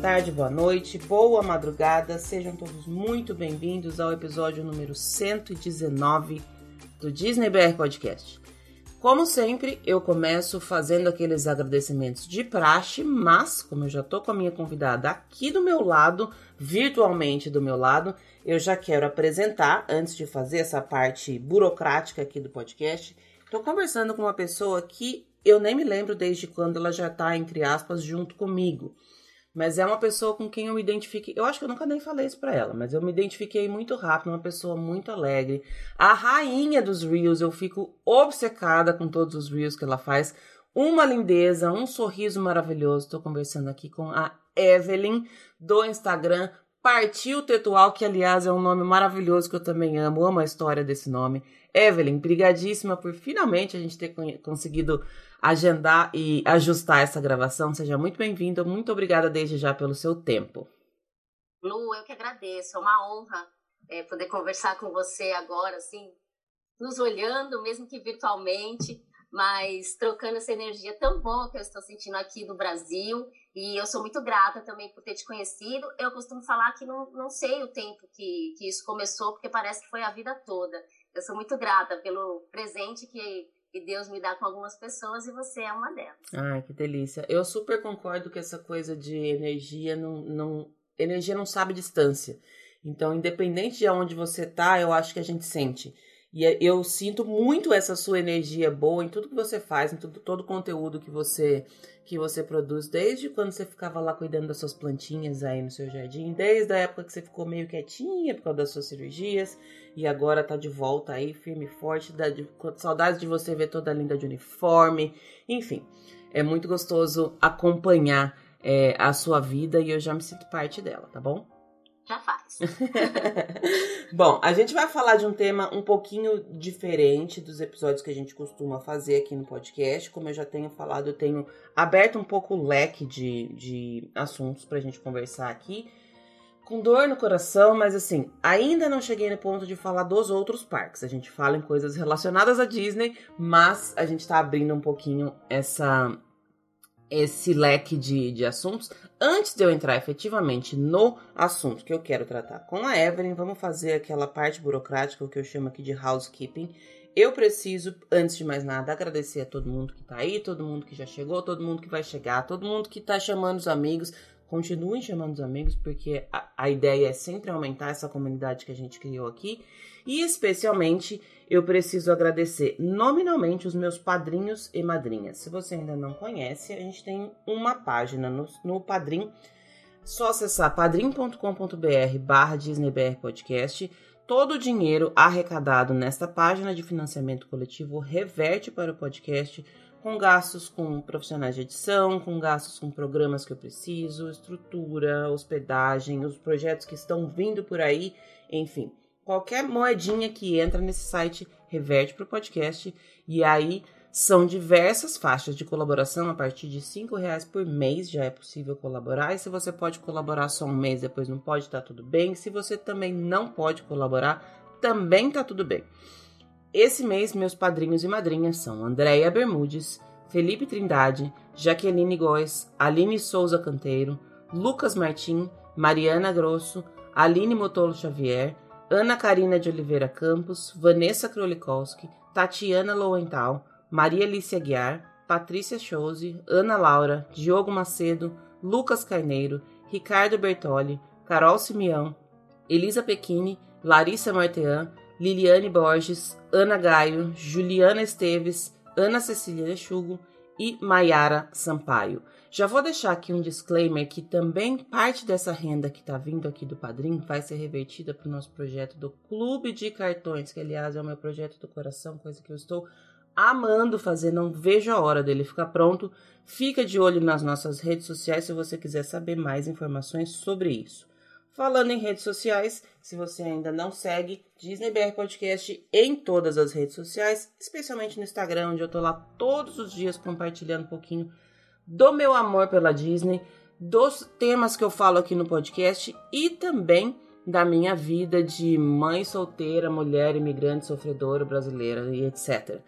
tarde, boa noite, boa madrugada. Sejam todos muito bem-vindos ao episódio número 119 do Disney BR Podcast. Como sempre, eu começo fazendo aqueles agradecimentos de praxe, mas como eu já tô com a minha convidada aqui do meu lado, virtualmente do meu lado, eu já quero apresentar, antes de fazer essa parte burocrática aqui do podcast, tô conversando com uma pessoa que eu nem me lembro desde quando ela já tá, entre aspas, junto comigo. Mas é uma pessoa com quem eu me identifiquei. Eu acho que eu nunca nem falei isso pra ela, mas eu me identifiquei muito rápido, uma pessoa muito alegre. A rainha dos Reels, eu fico obcecada com todos os Reels que ela faz. Uma lindeza, um sorriso maravilhoso. Estou conversando aqui com a Evelyn do Instagram Partiu Tetual, que aliás é um nome maravilhoso que eu também amo, amo a história desse nome. Evelyn, brigadíssima por finalmente a gente ter conseguido agendar e ajustar essa gravação. Seja muito bem-vinda, muito obrigada desde já pelo seu tempo. Lu, eu que agradeço, é uma honra é, poder conversar com você agora, assim, nos olhando, mesmo que virtualmente mas trocando essa energia tão boa que eu estou sentindo aqui no Brasil. E eu sou muito grata também por ter te conhecido. Eu costumo falar que não, não sei o tempo que, que isso começou, porque parece que foi a vida toda. Eu sou muito grata pelo presente que, que Deus me dá com algumas pessoas e você é uma delas. Ai, que delícia. Eu super concordo que essa coisa de energia não, não energia não sabe distância. Então, independente de onde você tá, eu acho que a gente sente. E é, eu sinto muito essa sua energia boa em tudo que você faz, em tudo, todo o conteúdo que você que você produz, desde quando você ficava lá cuidando das suas plantinhas aí no seu jardim, desde a época que você ficou meio quietinha por causa das suas cirurgias e agora tá de volta aí, firme e forte, dá de, saudades de você ver toda linda de uniforme, enfim, é muito gostoso acompanhar é, a sua vida e eu já me sinto parte dela, tá bom? já faz. Bom, a gente vai falar de um tema um pouquinho diferente dos episódios que a gente costuma fazer aqui no podcast. Como eu já tenho falado, eu tenho aberto um pouco o leque de, de assuntos pra gente conversar aqui. Com dor no coração, mas assim, ainda não cheguei no ponto de falar dos outros parques. A gente fala em coisas relacionadas à Disney, mas a gente tá abrindo um pouquinho essa esse leque de, de assuntos. Antes de eu entrar efetivamente no assunto que eu quero tratar com a Evelyn, vamos fazer aquela parte burocrática, o que eu chamo aqui de housekeeping. Eu preciso, antes de mais nada, agradecer a todo mundo que tá aí, todo mundo que já chegou, todo mundo que vai chegar, todo mundo que tá chamando os amigos. Continuem chamando os amigos, porque a, a ideia é sempre aumentar essa comunidade que a gente criou aqui. E especialmente eu preciso agradecer nominalmente os meus padrinhos e madrinhas. Se você ainda não conhece, a gente tem uma página no, no Padrim. Só acessar padrim.com.br barra DisneyBR Podcast. Todo o dinheiro arrecadado nesta página de financiamento coletivo reverte para o podcast com gastos com profissionais de edição, com gastos com programas que eu preciso, estrutura, hospedagem, os projetos que estão vindo por aí, enfim qualquer moedinha que entra nesse site reverte para o podcast. E aí são diversas faixas de colaboração. A partir de cinco reais por mês já é possível colaborar. E se você pode colaborar só um mês depois não pode tá tudo bem. Se você também não pode colaborar também tá tudo bem. Esse mês meus padrinhos e madrinhas são Andréia Bermudes Felipe Trindade Jaqueline Góes Aline Souza Canteiro Lucas Martim Mariana Grosso Aline Motolo Xavier Ana Karina de Oliveira Campos, Vanessa Krolikowski, Tatiana Lowenthal, Maria Alicia Guiar, Patrícia Chose, Ana Laura, Diogo Macedo, Lucas Carneiro, Ricardo Bertoli, Carol Simeão, Elisa Pequini, Larissa Martean, Liliane Borges, Ana Gaio, Juliana Esteves, Ana Cecília Lechugo e Maiara Sampaio. Já vou deixar aqui um disclaimer que também parte dessa renda que está vindo aqui do Padrim vai ser revertida para o nosso projeto do Clube de Cartões, que aliás é o meu projeto do coração, coisa que eu estou amando fazer, não vejo a hora dele ficar pronto. Fica de olho nas nossas redes sociais se você quiser saber mais informações sobre isso. Falando em redes sociais, se você ainda não segue Disney BR Podcast em todas as redes sociais, especialmente no Instagram, onde eu tô lá todos os dias compartilhando um pouquinho do meu amor pela Disney, dos temas que eu falo aqui no podcast e também da minha vida de mãe solteira, mulher imigrante, sofredora brasileira e etc.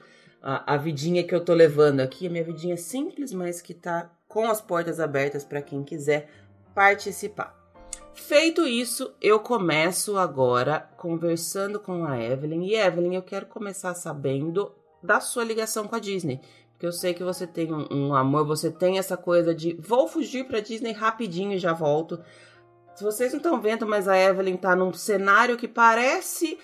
A, a vidinha que eu tô levando aqui, a minha vidinha simples, mas que tá com as portas abertas para quem quiser participar. Feito isso, eu começo agora conversando com a Evelyn. E Evelyn, eu quero começar sabendo da sua ligação com a Disney. Porque eu sei que você tem um, um amor, você tem essa coisa de vou fugir para Disney rapidinho e já volto. Se vocês não estão vendo, mas a Evelyn tá num cenário que parece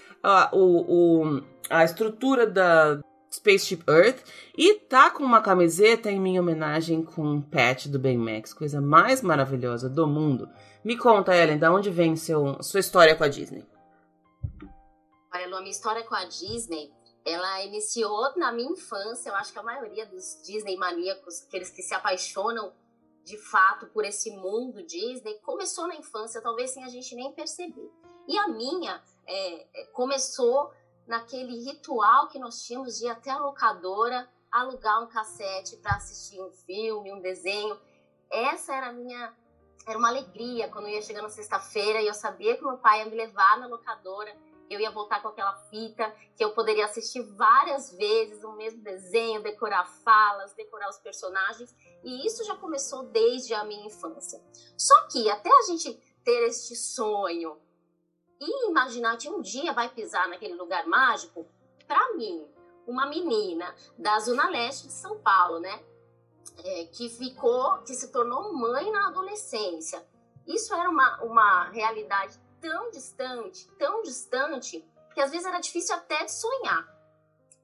o, o, a estrutura da Spaceship Earth e tá com uma camiseta em minha homenagem com um patch do Baymax, coisa mais maravilhosa do mundo. Me conta, Ellen, da onde vem seu, sua história com a Disney? Olha, Lu, a minha história com a Disney, ela iniciou na minha infância. Eu acho que a maioria dos Disney maníacos, aqueles que se apaixonam de fato por esse mundo Disney, começou na infância, talvez sem a gente nem perceber. E a minha é, é começou naquele ritual que nós tínhamos de ir até a locadora, alugar um cassete para assistir um filme, um desenho. Essa era a minha era uma alegria quando eu ia chegar na sexta-feira e eu sabia que meu pai ia me levar na locadora, eu ia voltar com aquela fita, que eu poderia assistir várias vezes o mesmo desenho, decorar falas, decorar os personagens, e isso já começou desde a minha infância. Só que até a gente ter este sonho e imaginar que um dia vai pisar naquele lugar mágico, para mim, uma menina da zona leste de São Paulo, né? é, que ficou, que se tornou mãe na adolescência. Isso era uma, uma realidade tão distante, tão distante, que às vezes era difícil até de sonhar.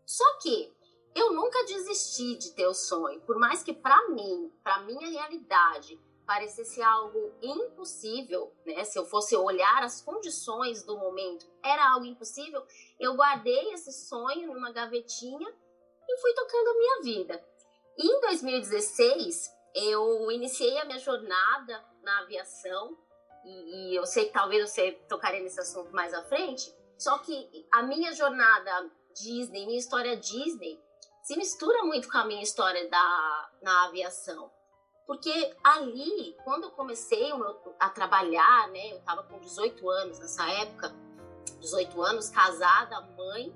Só que eu nunca desisti de ter o sonho, por mais que para mim, para minha realidade, parecesse algo impossível, né? Se eu fosse olhar as condições do momento, era algo impossível. Eu guardei esse sonho numa gavetinha e fui tocando a minha vida. E em 2016, eu iniciei a minha jornada na aviação, e, e eu sei que talvez você tocaria nesse assunto mais à frente, só que a minha jornada Disney, minha história Disney, se mistura muito com a minha história da, na aviação. Porque ali, quando eu comecei a trabalhar, né, eu estava com 18 anos nessa época, 18 anos, casada, mãe,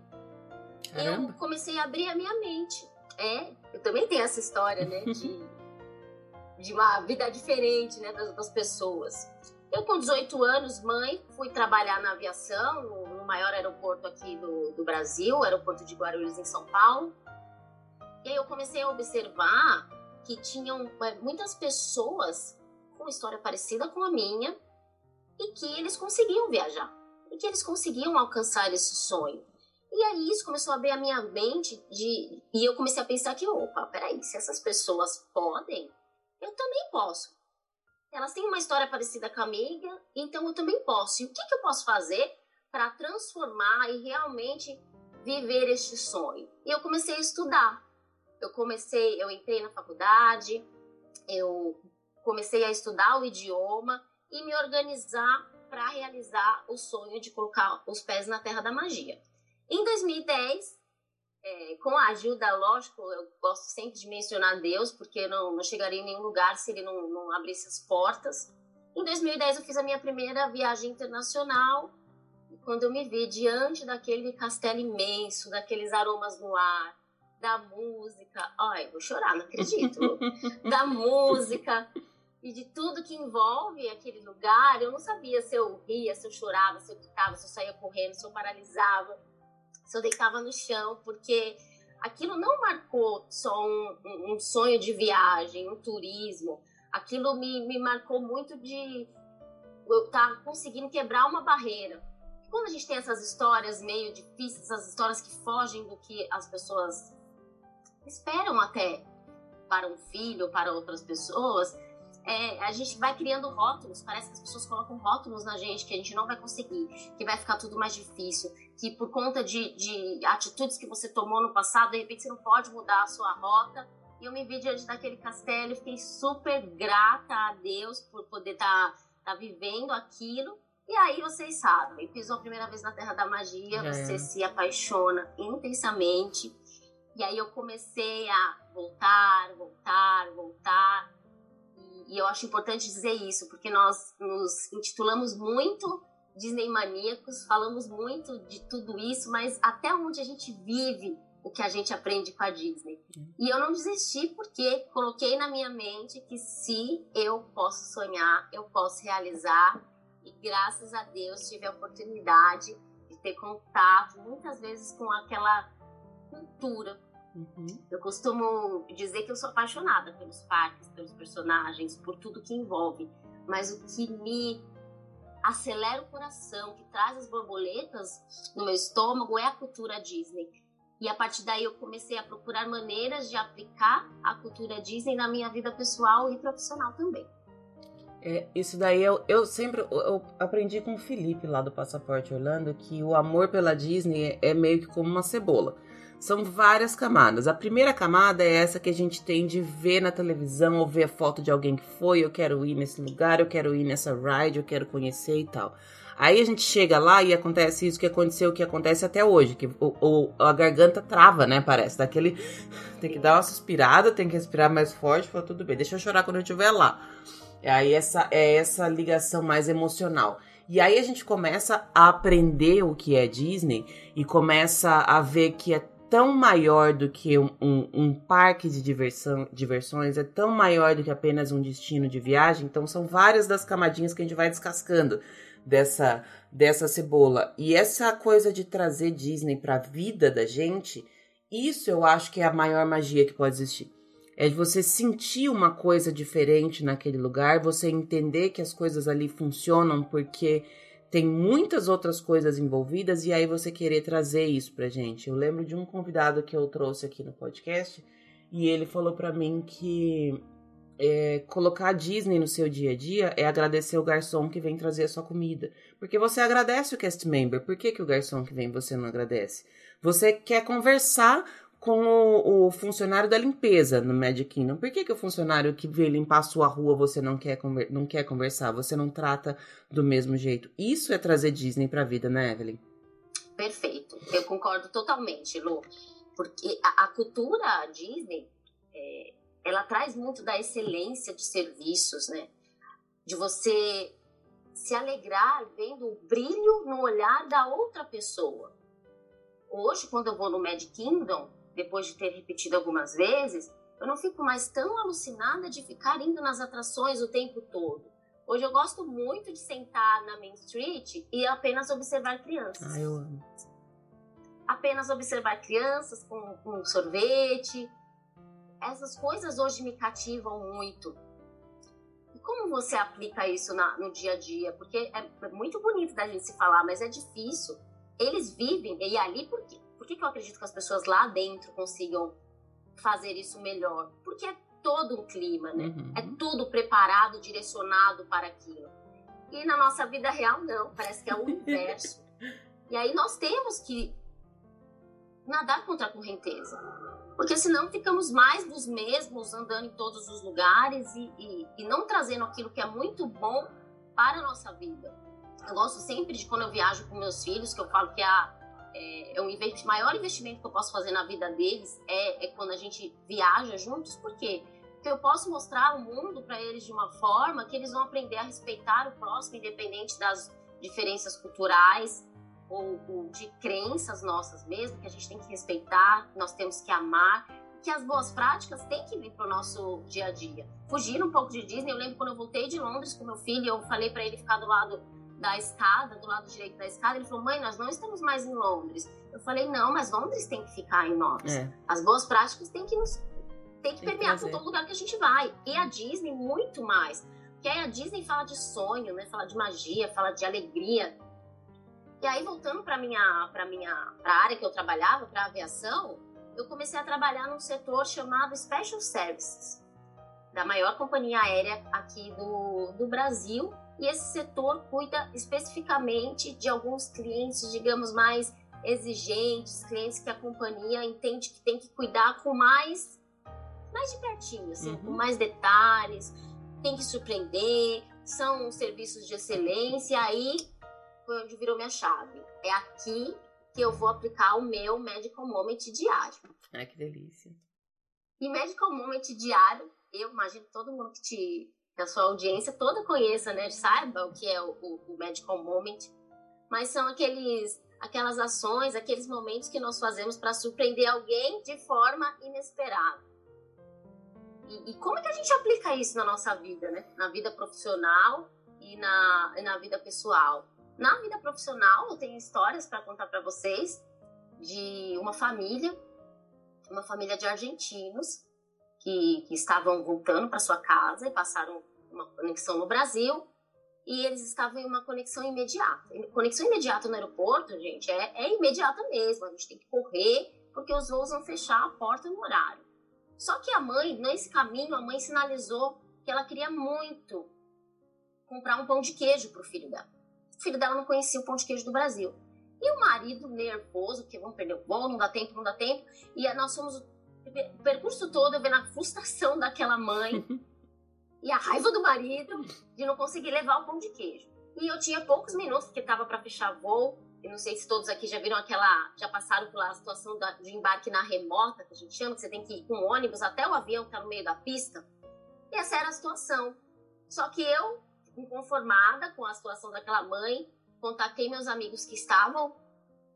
Caramba. eu comecei a abrir a minha mente. É, eu também tenho essa história, né, de, de uma vida diferente, né, das, das pessoas. Eu, com 18 anos, mãe, fui trabalhar na aviação, no, maior aeroporto aqui do, do Brasil, aeroporto de Guarulhos, em São Paulo. E aí eu comecei a observar que tinham é, muitas pessoas com história parecida com a minha e que eles conseguiam viajar e que eles conseguiam alcançar esse sonho. E aí isso começou a abrir a minha mente de e eu comecei a pensar que, opa, peraí, se essas pessoas podem, eu também posso. Elas têm uma história parecida com a minha, então eu também posso. E o que, que eu posso fazer para transformar e realmente viver este sonho? E eu comecei a estudar. Eu comecei, eu entrei na faculdade, eu comecei a estudar o idioma e me organizar para realizar o sonho de colocar os pés na terra da magia. Em 2010, é, com a ajuda, lógico, eu gosto sempre de mencionar Deus, porque não, não chegaria em nenhum lugar se ele não, não abrisse as portas. Em 2010, eu fiz a minha primeira viagem internacional. E quando eu me vi diante daquele castelo imenso, daqueles aromas no ar, da música, ai, vou chorar, não acredito, da música e de tudo que envolve aquele lugar, eu não sabia se eu ria, se eu chorava, se eu gritava, se eu saía correndo, se eu paralisava se eu deitava no chão, porque aquilo não marcou só um, um sonho de viagem, um turismo. Aquilo me, me marcou muito de eu estar tá conseguindo quebrar uma barreira. Quando a gente tem essas histórias meio difíceis, essas histórias que fogem do que as pessoas esperam até para um filho, para outras pessoas, é, a gente vai criando rótulos. Parece que as pessoas colocam rótulos na gente que a gente não vai conseguir, que vai ficar tudo mais difícil, que por conta de, de atitudes que você tomou no passado, de repente você não pode mudar a sua rota. E eu me vi diante daquele castelo e fiquei super grata a Deus por poder estar tá, tá vivendo aquilo. E aí vocês sabem, pisou a primeira vez na Terra da Magia, é. você se apaixona intensamente. E aí eu comecei a voltar, voltar, voltar. E eu acho importante dizer isso, porque nós nos intitulamos muito Disney maníacos, falamos muito de tudo isso, mas até onde a gente vive o que a gente aprende com a Disney. Uhum. E eu não desisti porque coloquei na minha mente que se eu posso sonhar, eu posso realizar. E graças a Deus tive a oportunidade de ter contato muitas vezes com aquela cultura. Uhum. Eu costumo dizer que eu sou apaixonada pelos parques, pelos personagens, por tudo que envolve. Mas o que me acelera o coração, que traz as borboletas no meu estômago é a cultura Disney. E a partir daí eu comecei a procurar maneiras de aplicar a cultura Disney na minha vida pessoal e profissional também. É, isso daí eu, eu sempre eu aprendi com o Felipe lá do Passaporte Orlando que o amor pela Disney é, é meio que como uma cebola. São várias camadas. A primeira camada é essa que a gente tem de ver na televisão ou ver a foto de alguém que foi, eu quero ir nesse lugar, eu quero ir nessa ride, eu quero conhecer e tal. Aí a gente chega lá e acontece isso que aconteceu, que acontece até hoje, que o, o, a garganta trava, né? Parece, daquele. Tem que dar uma suspirada, tem que respirar mais forte, para tudo bem. Deixa eu chorar quando eu estiver lá. Aí essa é essa ligação mais emocional. E aí a gente começa a aprender o que é Disney e começa a ver que é tão maior do que um, um, um, parque de diversão, diversões, é tão maior do que apenas um destino de viagem. Então, são várias das camadinhas que a gente vai descascando dessa, dessa cebola. E essa coisa de trazer Disney para a vida da gente, isso eu acho que é a maior magia que pode existir. É de você sentir uma coisa diferente naquele lugar, você entender que as coisas ali funcionam porque tem muitas outras coisas envolvidas e aí você querer trazer isso pra gente. Eu lembro de um convidado que eu trouxe aqui no podcast e ele falou para mim que é, colocar a Disney no seu dia a dia é agradecer o garçom que vem trazer a sua comida. Porque você agradece o cast member. Por que, que o garçom que vem você não agradece? Você quer conversar com o, o, funcionário da limpeza no Magic Kingdom. Por que, que o funcionário que vê limpar a sua rua você não quer, não quer conversar? Você não trata do mesmo jeito? Isso é trazer Disney pra vida, né, Evelyn? Perfeito. Eu concordo totalmente, Lu. Porque a, a cultura Disney, é, ela traz muito da excelência de serviços, né? De você se alegrar vendo o brilho no olhar da outra pessoa. Hoje, quando eu vou no Magic Kingdom, depois de ter repetido algumas vezes, eu não fico mais tão alucinada de ficar indo nas atrações o tempo todo. Hoje eu gosto muito de sentar na Main Street e apenas observar crianças. Ah, eu amo. Apenas observar crianças com, com sorvete. Essas coisas hoje me cativam muito. E como você aplica isso na, no dia a dia? Porque é muito bonito da gente se falar, mas é difícil. Eles vivem, e ali por quê? Que, que eu acredito que as pessoas lá dentro consigam fazer isso melhor? Porque é todo um clima, né? Uhum. É tudo preparado, direcionado para aquilo. E na nossa vida real, não. Parece que é o inverso. e aí nós temos que nadar contra a correnteza. Porque senão ficamos mais dos mesmos, andando em todos os lugares e, e, e não trazendo aquilo que é muito bom para a nossa vida. Eu gosto sempre de quando eu viajo com meus filhos, que eu falo que é a é, é um maior investimento que eu posso fazer na vida deles é, é quando a gente viaja juntos, por quê? Porque eu posso mostrar o mundo para eles de uma forma que eles vão aprender a respeitar o próximo, independente das diferenças culturais ou, ou de crenças nossas mesmo, que a gente tem que respeitar, nós temos que amar, que as boas práticas têm que vir para o nosso dia a dia. Fugir um pouco de Disney, eu lembro quando eu voltei de Londres com meu filho, eu falei para ele ficar do lado da escada, do lado direito da escada, ele falou: mãe, nós não estamos mais em Londres. Eu falei: não, mas Londres tem que ficar em nós. É. As boas práticas têm que nos tem que tem permear por todo lugar que a gente vai. E a Disney, muito mais. Porque aí a Disney fala de sonho, né? Fala de magia, fala de alegria. E aí, voltando para minha, para minha pra área que eu trabalhava, para aviação, eu comecei a trabalhar num setor chamado Special Services, da maior companhia aérea aqui do, do Brasil, e esse setor cuida especificamente de alguns clientes, digamos, mais exigentes, clientes que a companhia entende que tem que cuidar com mais, mais de pertinho, assim, uhum. com mais detalhes, tem que surpreender, são serviços de excelência, aí foi onde virou minha chave. É aqui que eu vou aplicar o meu Medical Moment diário. Ai, que delícia. E Medical Moment diário, eu imagino todo mundo que te que a sua audiência toda conheça, né? Saiba o que é o, o, medical moment. Mas são aqueles aquelas ações, aqueles momentos que nós fazemos para surpreender alguém de forma inesperada. E, e, como é que a gente aplica isso na nossa vida, né? Na vida profissional e na, e na vida pessoal. Na vida profissional, eu tenho histórias para contar para vocês de uma família, uma família de argentinos que, que estavam voltando para sua casa e passaram uma conexão no Brasil e eles estavam em uma conexão imediata. Conexão imediata no aeroporto, gente, é, é imediata mesmo. A gente tem que correr porque os voos vão fechar a porta no horário. Só que a mãe, nesse caminho, a mãe sinalizou que ela queria muito comprar um pão de queijo para o filho dela. O filho dela não conhecia o pão de queijo do Brasil. E o marido nervoso, porque vamos perder o voo, não dá tempo, não dá tempo. E nós fomos o percurso todo vendo a frustração daquela mãe e a raiva do marido de não conseguir levar o pão de queijo. E eu tinha poucos minutos, porque estava para fechar voo. Eu não sei se todos aqui já viram aquela. Já passaram pela situação da, de embarque na remota, que a gente chama, que você tem que ir com ônibus até o avião que está no meio da pista. E essa era a situação. Só que eu, inconformada com a situação daquela mãe, contatei meus amigos que estavam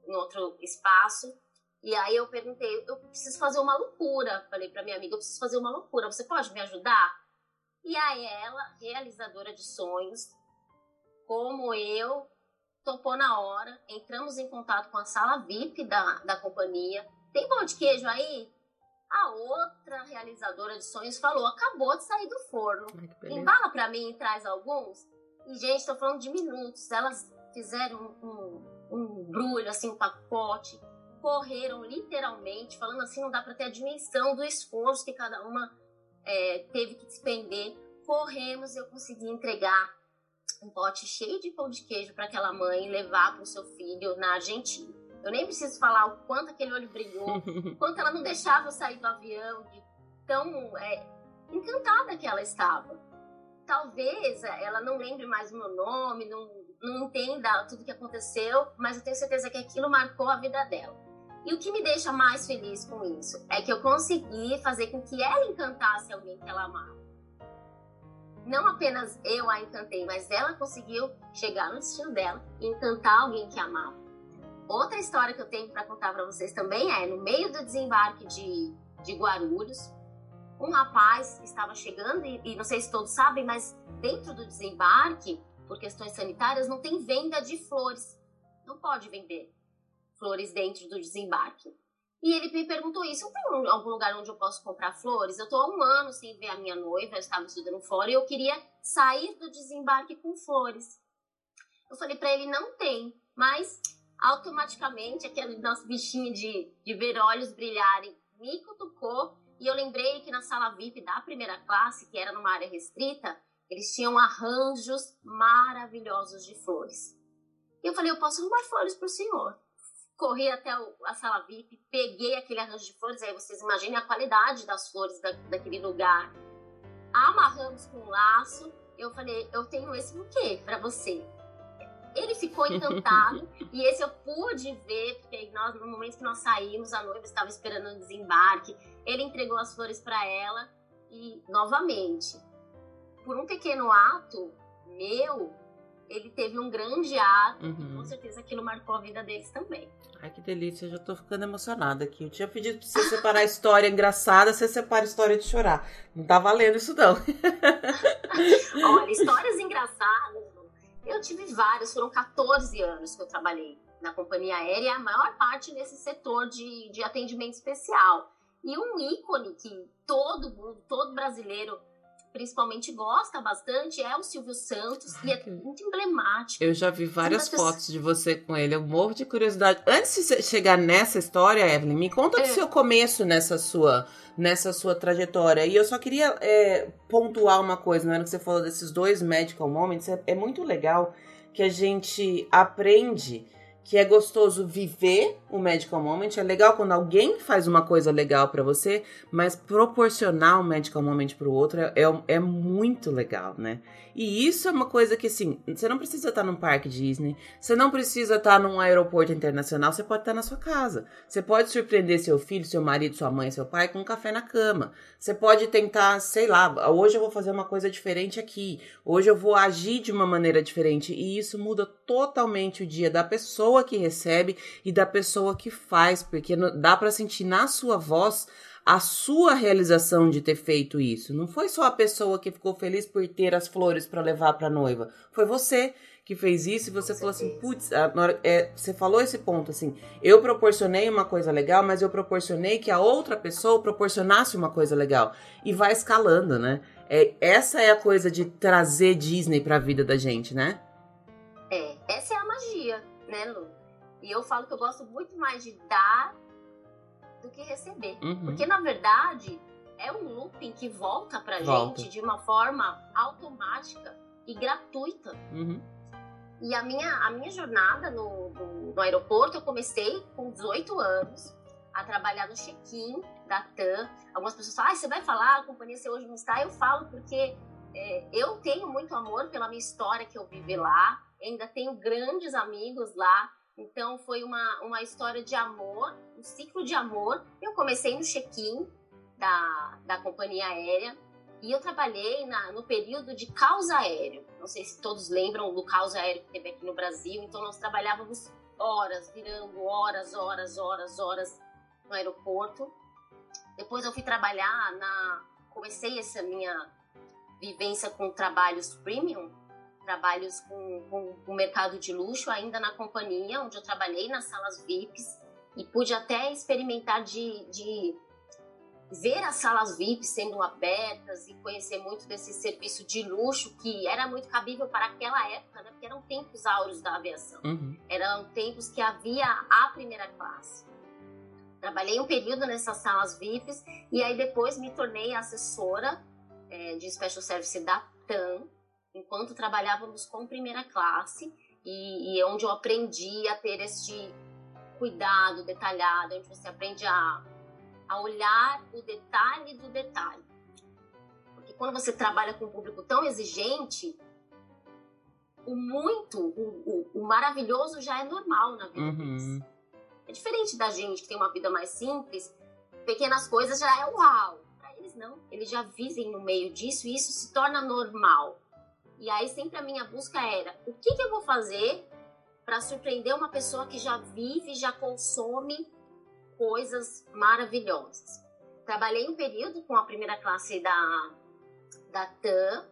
em outro espaço. E aí eu perguntei: eu preciso fazer uma loucura. Falei para minha amiga: eu preciso fazer uma loucura. Você pode me ajudar? E aí ela, realizadora de sonhos, como eu, topou na hora, entramos em contato com a sala VIP da, da companhia. Tem pão de queijo aí? A outra realizadora de sonhos falou: acabou de sair do forno. Embala para mim e traz alguns. E, gente, estou falando de minutos. Elas fizeram um, um, um brulho, assim, um pacote. Correram literalmente, falando assim, não dá para ter a dimensão do esforço que cada uma é, teve que despender. Corremos eu consegui entregar um pote cheio de pão de queijo para aquela mãe levar para o seu filho na Argentina. Eu nem preciso falar o quanto aquele olho brilhou, quanto ela não deixava eu sair do avião, de tão é, encantada que ela estava. Talvez ela não lembre mais o meu nome, não, não entenda tudo que aconteceu, mas eu tenho certeza que aquilo marcou a vida dela. E o que me deixa mais feliz com isso é que eu consegui fazer com que ela encantasse alguém que ela amava. Não apenas eu a encantei, mas ela conseguiu chegar no destino dela e encantar alguém que amava. Outra história que eu tenho para contar para vocês também é: no meio do desembarque de, de Guarulhos, um rapaz estava chegando, e, e não sei se todos sabem, mas dentro do desembarque, por questões sanitárias, não tem venda de flores. Não pode vender flores dentro do desembarque. E ele me perguntou isso: tenho algum lugar onde eu posso comprar flores? Eu estou há um ano sem ver a minha noiva, eu estava estudando fora e eu queria sair do desembarque com flores. Eu falei para ele: não tem, mas automaticamente aquele nosso bichinho de, de ver olhos brilharem me cutucou e eu lembrei que na sala VIP da primeira classe, que era numa área restrita, eles tinham arranjos maravilhosos de flores. E eu falei: eu posso arrumar flores para o senhor corri até a sala VIP, peguei aquele arranjo de flores, aí vocês imaginem a qualidade das flores da, daquele lugar. Amarramos com um laço, eu falei, eu tenho esse buquê para você. Ele ficou encantado e esse eu pude ver, porque nós, no momento que nós saímos, a noiva estava esperando o desembarque. Ele entregou as flores para ela e, novamente, por um pequeno ato meu, ele teve um grande ato uhum. e com certeza aquilo marcou a vida deles também. Ai, que delícia, já tô ficando emocionada aqui. Eu tinha pedido pra você separar a história engraçada, você separa a história de chorar. Não tá valendo isso, não. Olha, histórias engraçadas, eu tive várias, foram 14 anos que eu trabalhei na companhia aérea, a maior parte nesse setor de, de atendimento especial. E um ícone que todo mundo, todo brasileiro principalmente gosta bastante é o Silvio Santos Ai, e é muito emblemático. Eu já vi várias fotos de você com ele, eu morro de curiosidade. Antes de chegar nessa história, Evelyn, me conta é. do seu começo nessa sua nessa sua trajetória. E eu só queria é, pontuar uma coisa, na hora que você falou desses dois medical moments, é, é muito legal que a gente aprende que é gostoso viver o medical moment. É legal quando alguém faz uma coisa legal para você, mas proporcionar o medical moment para o outro é, é, é, muito legal, né? E isso é uma coisa que, assim, você não precisa estar num parque Disney, você não precisa estar num aeroporto internacional, você pode estar na sua casa. Você pode surpreender seu filho, seu marido, sua mãe, seu pai com um café na cama. Você pode tentar, sei lá, hoje eu vou fazer uma coisa diferente aqui, hoje eu vou agir de uma maneira diferente. E isso muda totalmente o dia da pessoa pessoa que recebe e da pessoa que faz, porque dá para sentir na sua voz a sua realização de ter feito isso. Não foi só a pessoa que ficou feliz por ter as flores para levar para noiva. Foi você que fez isso e você falou assim, putz, é, você falou esse ponto assim, eu proporcionei uma coisa legal, mas eu proporcionei que a outra pessoa proporcionasse uma coisa legal e vai escalando, né? É, essa é a coisa de trazer Disney para a vida da gente, né? É, essa é a magia, né, Lu? E eu falo que eu gosto muito mais de dar do que receber, uhum. porque na verdade é um looping que volta pra volta. gente de uma forma automática e gratuita. Uhum. E a minha, a minha jornada no, no, no aeroporto, eu comecei com 18 anos a trabalhar no check-in da TAM. Algumas pessoas falam, ah, você vai falar, a companhia você hoje não está? Eu falo porque é, eu tenho muito amor pela minha história que eu vivi lá, ainda tenho grandes amigos lá, então foi uma, uma história de amor, um ciclo de amor. Eu comecei no check-in da, da companhia aérea, e eu trabalhei na, no período de caos aéreo. Não sei se todos lembram do caos aéreo que teve aqui no Brasil. Então, nós trabalhávamos horas, virando horas, horas, horas, horas no aeroporto. Depois, eu fui trabalhar na. Comecei essa minha vivência com trabalhos premium, trabalhos com, com, com o mercado de luxo, ainda na companhia, onde eu trabalhei nas salas VIPs e pude até experimentar de, de ver as salas VIP sendo abertas e conhecer muito desse serviço de luxo que era muito cabível para aquela época, né? Porque eram tempos áureos da aviação. Uhum. Eram tempos que havia a primeira classe. Trabalhei um período nessas salas VIPs e aí depois me tornei assessora é, de Special Service da TAM, enquanto trabalhávamos com primeira classe e, e onde eu aprendi a ter este cuidado detalhado, onde você aprende a a olhar o detalhe do detalhe. Porque quando você trabalha com um público tão exigente, o muito, o, o, o maravilhoso já é normal na vida uhum. deles. É diferente da gente que tem uma vida mais simples, pequenas coisas já é uau. Para eles não, eles já vivem no meio disso e isso se torna normal. E aí sempre a minha busca era, o que, que eu vou fazer para surpreender uma pessoa que já vive, já consome coisas maravilhosas. Trabalhei um período com a primeira classe da, da TAM,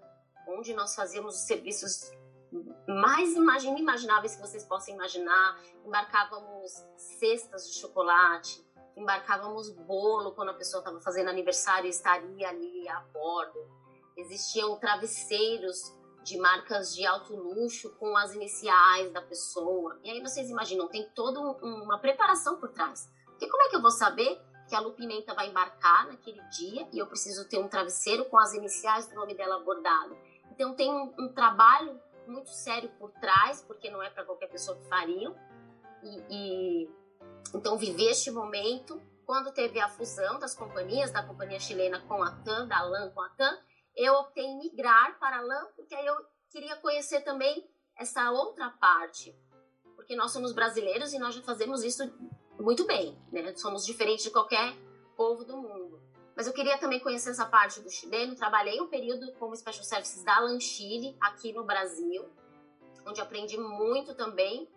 onde nós fazíamos os serviços mais inimagináveis que vocês possam imaginar. Embarcávamos cestas de chocolate, embarcávamos bolo quando a pessoa estava fazendo aniversário e estaria ali a bordo. Existiam travesseiros de marcas de alto luxo com as iniciais da pessoa. E aí vocês imaginam, tem toda uma preparação por trás. Porque como é que eu vou saber que a Lu Pimenta vai embarcar naquele dia e eu preciso ter um travesseiro com as iniciais do nome dela bordado? Então tem um, um trabalho muito sério por trás, porque não é para qualquer pessoa que faria. E, e, então viver este momento, quando teve a fusão das companhias, da companhia chilena com a TAM, da LAN com a TAM, eu optei em migrar para LAN, porque aí eu queria conhecer também essa outra parte. Porque nós somos brasileiros e nós já fazemos isso muito bem, né? Somos diferentes de qualquer povo do mundo. Mas eu queria também conhecer essa parte do chileno. Trabalhei um período como Special Services da Lanchile aqui no Brasil, onde aprendi muito também.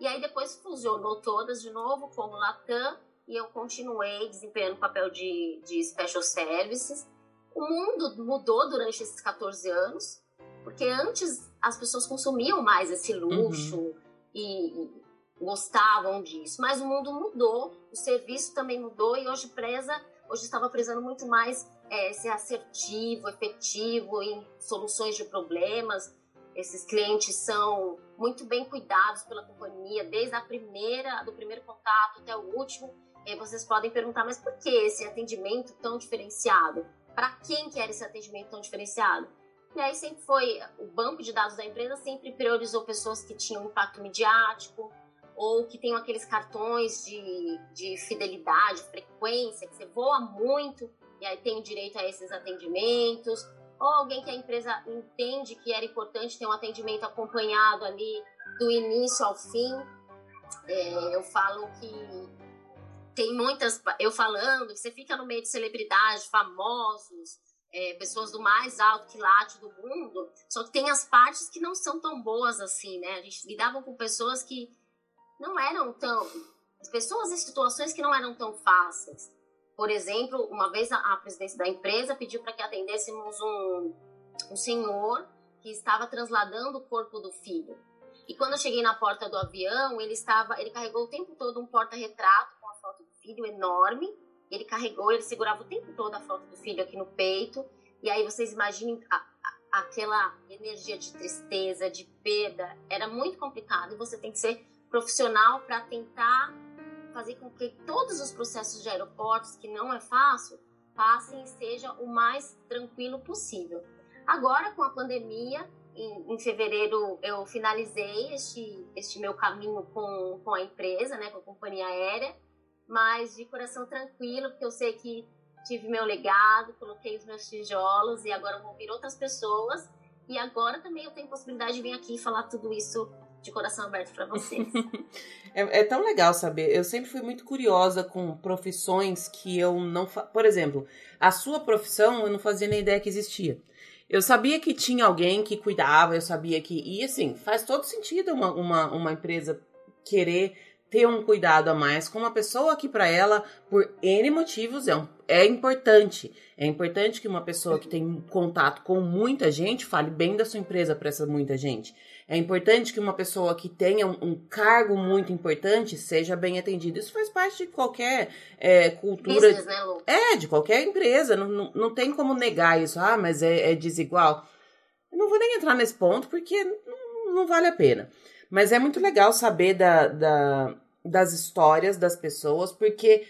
E aí depois fusionou todas de novo como Latam e eu continuei desempenhando o papel de, de Special Services. O mundo mudou durante esses 14 anos, porque antes as pessoas consumiam mais esse luxo uhum. e, gostavam disso. Mas o mundo mudou, o serviço também mudou e hoje preza, hoje estava prezando muito mais é, ser assertivo, efetivo em soluções de problemas. Esses clientes são muito bem cuidados pela companhia, desde a primeira, do primeiro contato até o último. E vocês podem perguntar, mas por que esse atendimento tão diferenciado? Para quem quer esse atendimento tão diferenciado? E aí sempre foi, o banco de dados da empresa sempre priorizou pessoas que tinham impacto midiático, ou que tem aqueles cartões de, de fidelidade, frequência, que você voa muito e aí tem direito a esses atendimentos, ou alguém que a empresa entende que era importante ter um atendimento acompanhado ali do início ao fim. É, eu falo que tem muitas. Eu falando, você fica no meio de celebridades, famosos, é, pessoas do mais alto quilate do mundo, só que tem as partes que não são tão boas assim, né? A gente lidava com pessoas que não eram tão. pessoas em situações que não eram tão fáceis. Por exemplo, uma vez a, a presidência da empresa pediu para que atendêssemos um, um senhor que estava trasladando o corpo do filho. E quando eu cheguei na porta do avião, ele estava, ele carregou o tempo todo um porta-retrato com a filho enorme. Ele carregou, ele segurava o tempo todo a foto do filho aqui no peito. E aí vocês imaginem a, a, aquela energia de tristeza, de perda. Era muito complicado e você tem que ser profissional para tentar fazer com que todos os processos de aeroportos, que não é fácil, passem e seja o mais tranquilo possível. Agora, com a pandemia, em, em, fevereiro eu finalizei este, este meu caminho com, com a empresa, né, com a companhia aérea, mas de coração tranquilo, porque eu sei que tive meu legado, coloquei os meus tijolos e agora vou vir outras pessoas. E agora também eu tenho possibilidade de vir aqui falar tudo isso de coração aberto para vocês. é, é, tão legal saber. Eu sempre fui muito curiosa com profissões que eu não. Fa... Por exemplo, a sua profissão eu não fazia nem ideia que existia. Eu sabia que tinha alguém que cuidava, eu sabia que. E assim, faz todo sentido uma, uma, uma empresa querer ter um cuidado a mais com uma pessoa que para ela, por N motivos, é, um, é importante. É importante que uma pessoa que tem contato com muita gente fale bem da sua empresa para essa muita gente. É importante que uma pessoa que tenha um, um, cargo muito importante seja bem atendida. Isso faz parte de qualquer é, cultura. Business, né, Lu? É, de qualquer empresa. Não, não, não tem como negar isso. Ah, mas é, é desigual. Eu não vou nem entrar nesse ponto porque não, não vale a pena. Mas é muito legal saber da, da, das histórias das pessoas, porque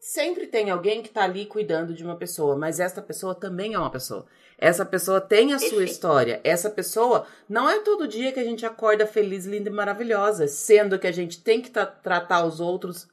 sempre tem alguém que tá ali cuidando de uma pessoa, mas essa pessoa também é uma pessoa. Essa pessoa tem a sua história. Essa pessoa não é todo dia que a gente acorda feliz, linda e maravilhosa, sendo que a gente tem que tratar os outros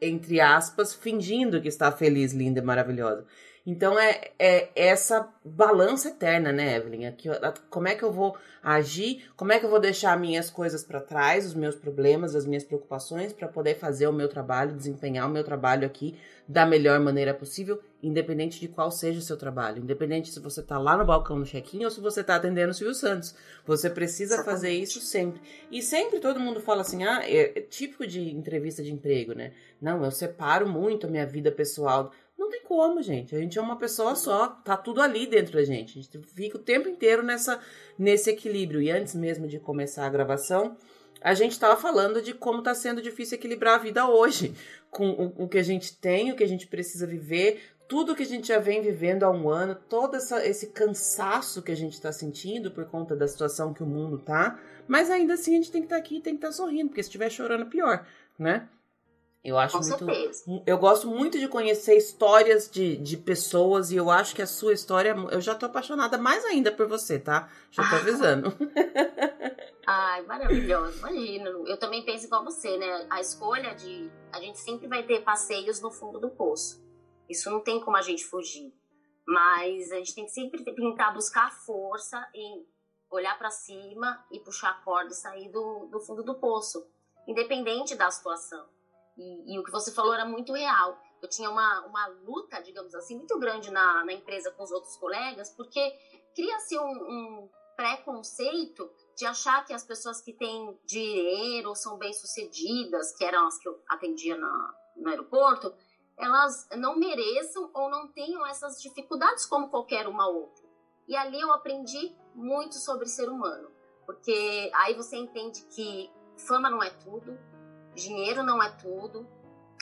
entre aspas, fingindo que está feliz, linda e maravilhosa. Então é, é essa balança eterna, né, Evelyn? Aqui, como é que eu vou agir? Como é que eu vou deixar minhas coisas para trás, os meus problemas, as minhas preocupações, para poder fazer o meu trabalho, desempenhar o meu trabalho aqui da melhor maneira possível, independente de qual seja o seu trabalho, independente se você está lá no balcão no check-in ou se você está atendendo o Silvio Santos. Você precisa Exatamente. fazer isso sempre. E sempre todo mundo fala assim: ah, é, é típico de entrevista de emprego, né? Não, eu separo muito a minha vida pessoal. Não tem como, gente. A gente é uma pessoa só, tá tudo ali dentro da gente. A gente fica o tempo inteiro nessa, nesse equilíbrio. E antes mesmo de começar a gravação, a gente estava falando de como está sendo difícil equilibrar a vida hoje, com o, o, que a gente tem, o que a gente precisa viver, tudo que a gente já vem vivendo há um ano, todo essa, esse cansaço que a gente está sentindo por conta da situação que o mundo tá. Mas ainda assim a gente tem que estar tá aqui, tem que estar tá sorrindo, porque se estiver chorando, pior, né? Eu acho Com muito. Certeza. Eu gosto muito de conhecer histórias de, de pessoas e eu acho que a sua história. Eu já tô apaixonada mais ainda por você, tá? Já tô avisando. Ai, maravilhoso. Imagina. Eu também penso igual você, né? A escolha de. A gente sempre vai ter passeios no fundo do poço. Isso não tem como a gente fugir. Mas a gente tem que sempre tentar buscar força em olhar para cima e puxar a corda e sair do, do fundo do poço, independente da situação. E, e, o que você falou era muito real. Eu tinha uma, uma luta, digamos assim, muito grande na, na empresa com os outros colegas, porque cria-se um, um preconceito de achar que as pessoas que têm dinheiro são bem-sucedidas, que eram as que eu atendia na, no aeroporto, elas não mereçam ou não tenham essas dificuldades como qualquer uma outra. E ali eu aprendi muito sobre ser humano, porque aí você entende que fama não é tudo, dinheiro não é tudo.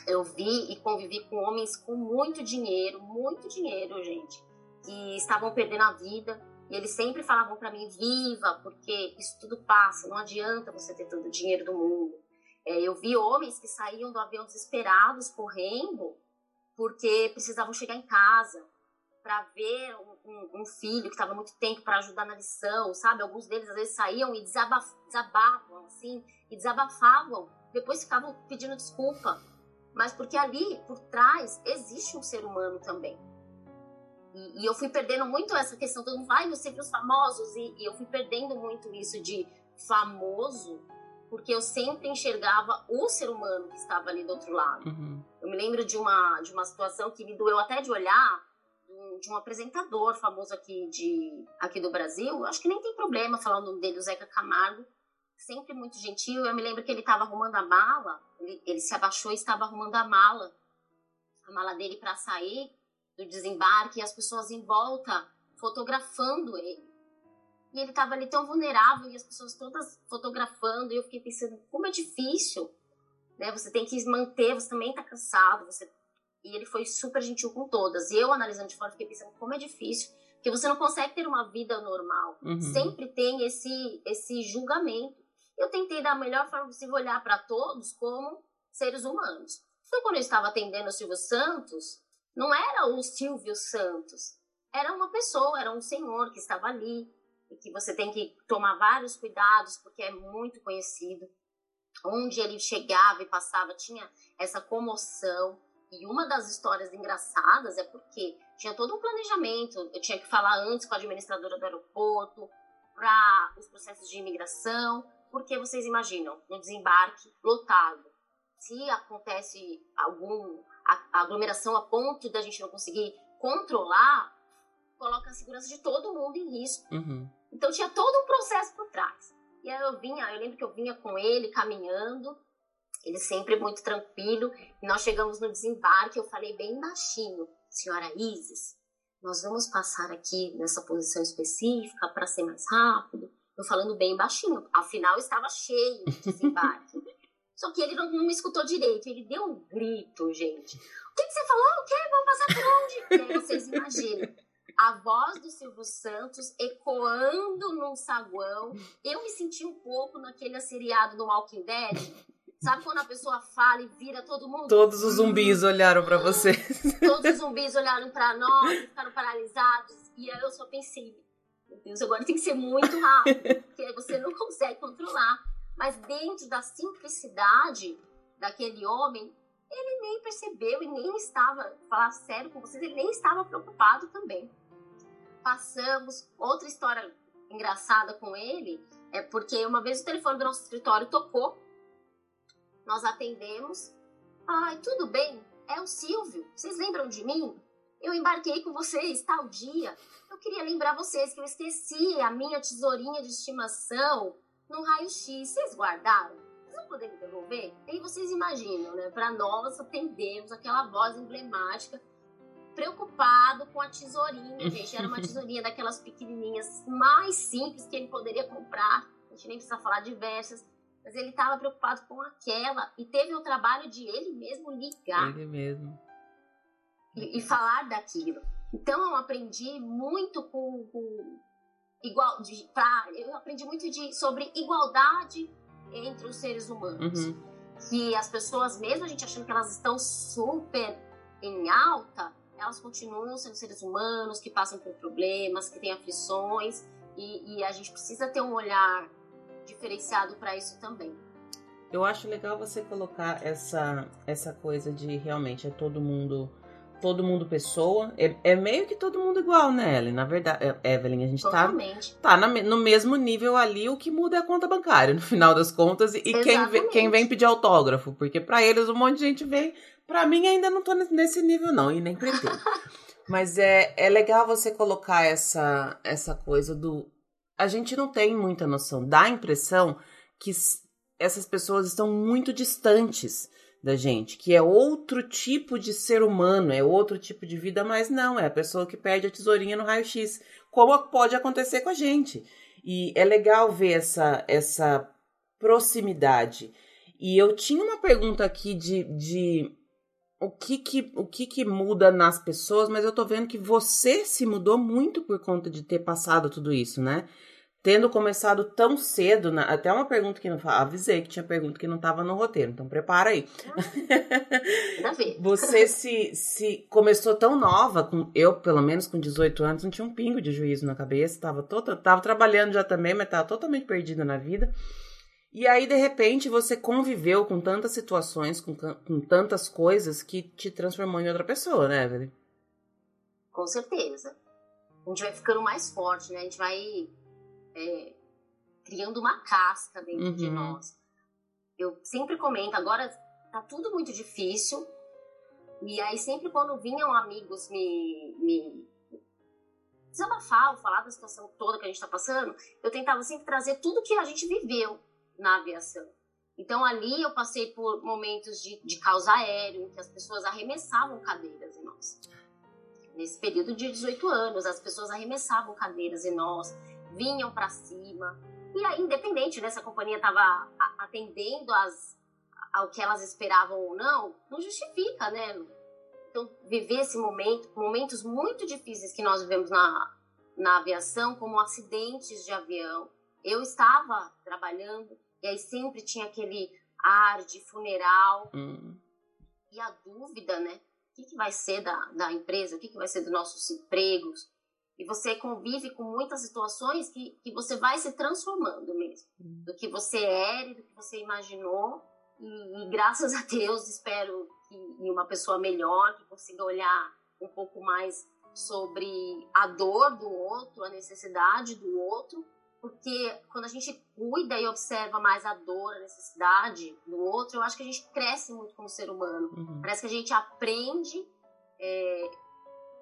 Eu vi e convivi com homens com muito dinheiro, muito dinheiro, gente, que estavam perdendo a vida. E eles sempre falavam para mim: viva, porque isso tudo passa, não adianta você ter todo o dinheiro do mundo. É, eu vi homens que saíam do avião desesperados, correndo, porque precisavam chegar em casa para ver um, um, um, filho que estava muito tempo para ajudar na lição, sabe? Alguns deles às vezes saíam e desabaf desabavam, assim, e desabafavam depois ficavam pedindo desculpa. Mas porque ali, por trás, existe um ser humano também. E, e eu fui perdendo muito essa questão, todo mundo vai, meus sempre os famosos, e, e eu fui perdendo muito isso de famoso, porque eu sempre enxergava o ser humano que estava ali do outro lado. Uhum. Eu me lembro de uma, de uma situação que me doeu até de olhar, de um apresentador famoso aqui, de, aqui do Brasil, acho que nem tem problema falar o nome dele, o Zeca Camargo, sempre muito gentil. Eu me lembro que ele estava arrumando a mala, ele, ele, se abaixou e estava arrumando a mala, a mala dele para sair do desembarque, e as pessoas em volta fotografando ele. E ele estava ali tão vulnerável e as pessoas todas fotografando, e eu fiquei pensando, como é difícil, né? Você tem que manter, você também está cansado, você e ele foi super gentil com todas. E eu, analisando de fora, fiquei pensando como é difícil, porque você não consegue ter uma vida normal. Uhum. Sempre tem esse, esse julgamento. Eu tentei, da melhor forma possível, olhar para todos como seres humanos. Então, quando eu estava atendendo o Silvio Santos, não era o Silvio Santos, era uma pessoa, era um senhor que estava ali, e que você tem que tomar vários cuidados, porque é muito conhecido. Onde ele chegava e passava, tinha essa comoção. E uma das histórias engraçadas é porque tinha todo um planejamento. Eu tinha que falar antes com a administradora do aeroporto, para os processos de imigração, porque vocês imaginam, no desembarque lotado, se acontece algum a, aglomeração a ponto da gente não conseguir controlar, coloca a segurança de todo mundo em risco. Uhum. Então tinha todo um processo por trás. E aí eu vinha, eu lembro que eu vinha com ele caminhando ele sempre muito tranquilo. E nós chegamos no desembarque, eu falei bem baixinho, senhora Isis, nós vamos passar aqui nessa posição específica para ser mais rápido. Eu falando bem baixinho, afinal estava cheio o desembarque. Só que ele não, não, me escutou direito, ele deu um grito, gente. O que, que você falou? O quê? Vamos passar por onde? E aí vocês imaginam a voz do Silvio Santos ecoando num saguão. Eu me senti um pouco naquele seriado do Walking Dead, Sabe quando a pessoa fala e vira todo mundo? Todos os zumbis olharam para você. Todos os zumbis olharam para nós, ficaram paralisados. E aí eu só pensei, meu Deus, agora tem que ser muito rápido, porque você não consegue controlar. Mas dentro da simplicidade daquele homem, ele nem percebeu e nem estava, falar sério com vocês, ele nem estava preocupado também. Passamos, outra história engraçada com ele, é porque uma vez o telefone do nosso escritório tocou nós atendemos. Ai, tudo bem, é o Silvio. Vocês lembram de mim? Eu embarquei com vocês tal dia. Eu queria lembrar vocês que eu esqueci a minha tesourinha de estimação no raio-x. Vocês guardaram? Vocês vão poder me devolver? E aí vocês imaginam, né? Para nós atendemos aquela voz emblemática, preocupado com a tesourinha, gente. Era uma tesourinha daquelas pequenininhas mais simples que ele poderia comprar. A gente nem precisa falar diversas mas ele estava preocupado com aquela e teve o trabalho de ele mesmo ligar. Ele mesmo. E, e falar daquilo. Então eu aprendi muito com, com igual de, pra, eu aprendi muito de, sobre igualdade entre os seres humanos. Uhum. Que as pessoas, mesmo a gente achando que elas estão super em alta, elas continuam sendo seres humanos que passam por problemas, que têm aflições, e, e a gente precisa ter um olhar diferenciado para isso também. Eu acho legal você colocar essa essa coisa de realmente é todo mundo todo mundo pessoa. É, é meio que todo mundo igual, né, Ellen? Na verdade, é, Evelyn, a gente tá Totalmente. tá, tá na, no mesmo nível ali, o que muda é a conta bancária, no final das contas, e quem, vem, quem vem pedir autógrafo, porque para eles um monte de gente vem. Para mim ainda não tô nesse nível não, e nem pretendo. Mas é, é legal você colocar essa, essa coisa do a gente não tem muita noção. Dá a impressão que essas pessoas estão muito distantes da gente, que é outro tipo de ser humano, é outro tipo de vida, mas não, é a pessoa que perde a tesourinha no raio-x, como pode acontecer com a gente. E é legal ver essa, essa proximidade. E eu tinha uma pergunta aqui de, de o que que, o que que muda nas pessoas, mas eu tô vendo que você se mudou muito por conta de ter passado tudo isso, né? Tendo começado tão cedo, na, até uma pergunta que não avisei que tinha pergunta que não estava no roteiro, então prepara aí. Ah, você se, se começou tão nova, com eu, pelo menos com 18 anos, não tinha um pingo de juízo na cabeça, tava, tota, tava trabalhando já também, mas tava totalmente perdida na vida. E aí, de repente, você conviveu com tantas situações, com, com tantas coisas que te transformou em outra pessoa, né, Evelyn? Com certeza. A gente vai ficando mais forte, né? A gente vai é, criando uma casca dentro uhum. de nós. Eu sempre comento, agora tá tudo muito difícil. E aí, sempre quando vinham amigos me, me desabafar, falar da situação toda que a gente tá passando, eu tentava sempre trazer tudo que a gente viveu na aviação. Então ali eu passei por momentos de, de caos aéreo, em que as pessoas arremessavam cadeiras em nós. Nesse período de 18 anos, as pessoas arremessavam cadeiras em nós, vinham para cima. E aí, independente dessa companhia estava atendendo as, ao que elas esperavam ou não, não justifica, né? Então, viver esse momento, momentos muito difíceis que nós vivemos na, na aviação, como acidentes de avião. Eu estava trabalhando e aí sempre tinha aquele ar de funeral Hum. e a dúvida, né? O que, que vai ser da, da empresa? O que, que vai ser dos nossos empregos? E você convive com muitas situações que, que você vai se transformando mesmo. Hum. Do que você era, do que você imaginou. E, e graças a Deus espero que em uma pessoa melhor, que consiga olhar um pouco mais sobre a dor do outro, a necessidade do outro, porque quando a gente cuida e observa mais a dor, a necessidade do outro, eu acho que a gente cresce muito como ser humano. Uhum. Parece que a gente aprende é,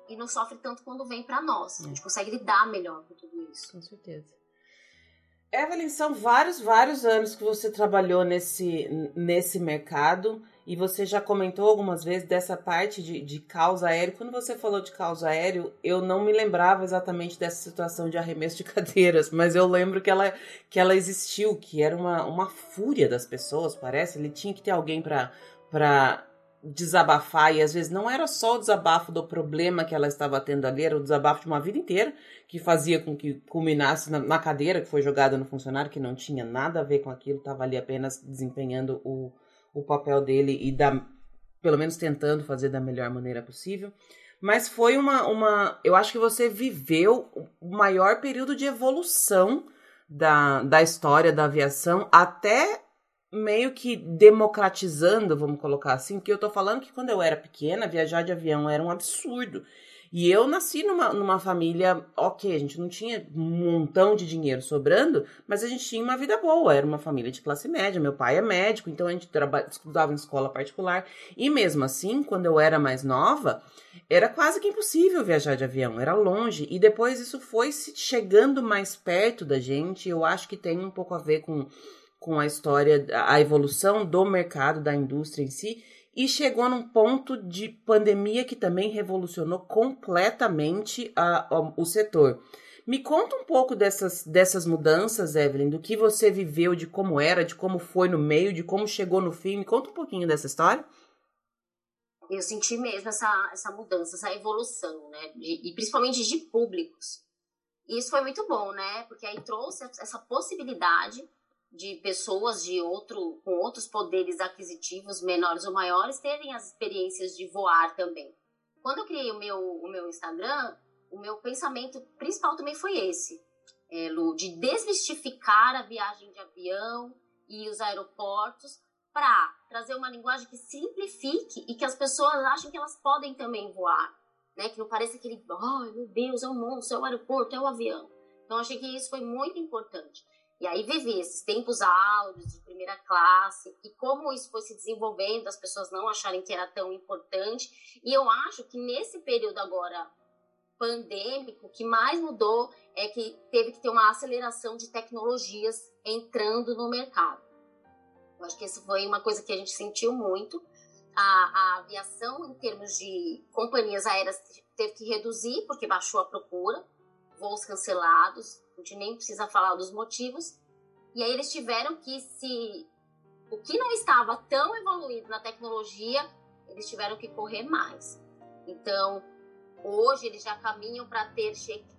e não sofre tanto quando vem para nós. A gente consegue lidar melhor com tudo isso. Com certeza. Evelyn, são vários, vários anos que você trabalhou nesse, nesse mercado e você já comentou algumas vezes dessa parte de, de caos aéreo. Quando você falou de caos aéreo, eu não me lembrava exatamente dessa situação de arremesso de cadeiras, mas eu lembro que ela, que ela existiu, que era uma, uma fúria das pessoas, parece. Ele tinha que ter alguém para desabafar e às vezes não era só o desabafo do problema que ela estava tendo ali, era o desabafo de uma vida inteira que fazia com que culminasse na, na cadeira que foi jogada no funcionário, que não tinha nada a ver com aquilo, estava ali apenas desempenhando o, o papel dele e da, pelo menos tentando fazer da melhor maneira possível. Mas foi uma, uma. Eu acho que você viveu o maior período de evolução da, da história da aviação até meio que democratizando, vamos colocar assim, porque eu tô falando que quando eu era pequena, viajar de avião era um absurdo. E eu nasci numa, numa família, ok, a gente não tinha um montão de dinheiro sobrando, mas a gente tinha uma vida boa, era uma família de classe média, meu pai é médico, então a gente estudava em escola particular. E mesmo assim, quando eu era mais nova, era quase que impossível viajar de avião, era longe. E depois isso foi se chegando mais perto da gente, eu acho que tem um pouco a ver com com a história, a evolução do mercado, da indústria em si, e chegou num ponto de pandemia que também revolucionou completamente a- a- o setor. Me conta um pouco dessas, dessas mudanças, Evelyn, do que você viveu, de como era, de como foi no meio, de como chegou no fim. Me conta um pouquinho dessa história. Eu senti mesmo essa, essa mudança, essa evolução, né? De- e principalmente de públicos. E isso foi muito bom, né? Porque aí trouxe essa possibilidade de pessoas de outro, com outros poderes aquisitivos, menores ou maiores, terem as experiências de voar também. Quando eu criei o meu, o meu Instagram, o meu pensamento principal também foi esse, é, Lu, de desmistificar a viagem de avião e os aeroportos para trazer uma linguagem que simplifique e que as pessoas achem que elas podem também voar, né? Que não pareça aquele, ai meu Deus, é um monstro, é o aeroporto, é o avião. Então achei que isso foi muito importante. E aí vivi esses tempos áureos de primeira classe e como isso foi se desenvolvendo, as pessoas não acharem que era tão importante. E eu acho que nesse período agora pandêmico, o que mais mudou é que teve que ter uma aceleração de tecnologias entrando no mercado. Eu acho que isso foi uma coisa que a gente sentiu muito. A, a aviação, em termos de companhias aéreas, teve que reduzir porque baixou a procura, voos cancelados, a gente nem precisa falar dos motivos. E aí eles tiveram que se. O que não estava tão evoluído na tecnologia, eles tiveram que correr mais. Então, hoje eles já caminham para ter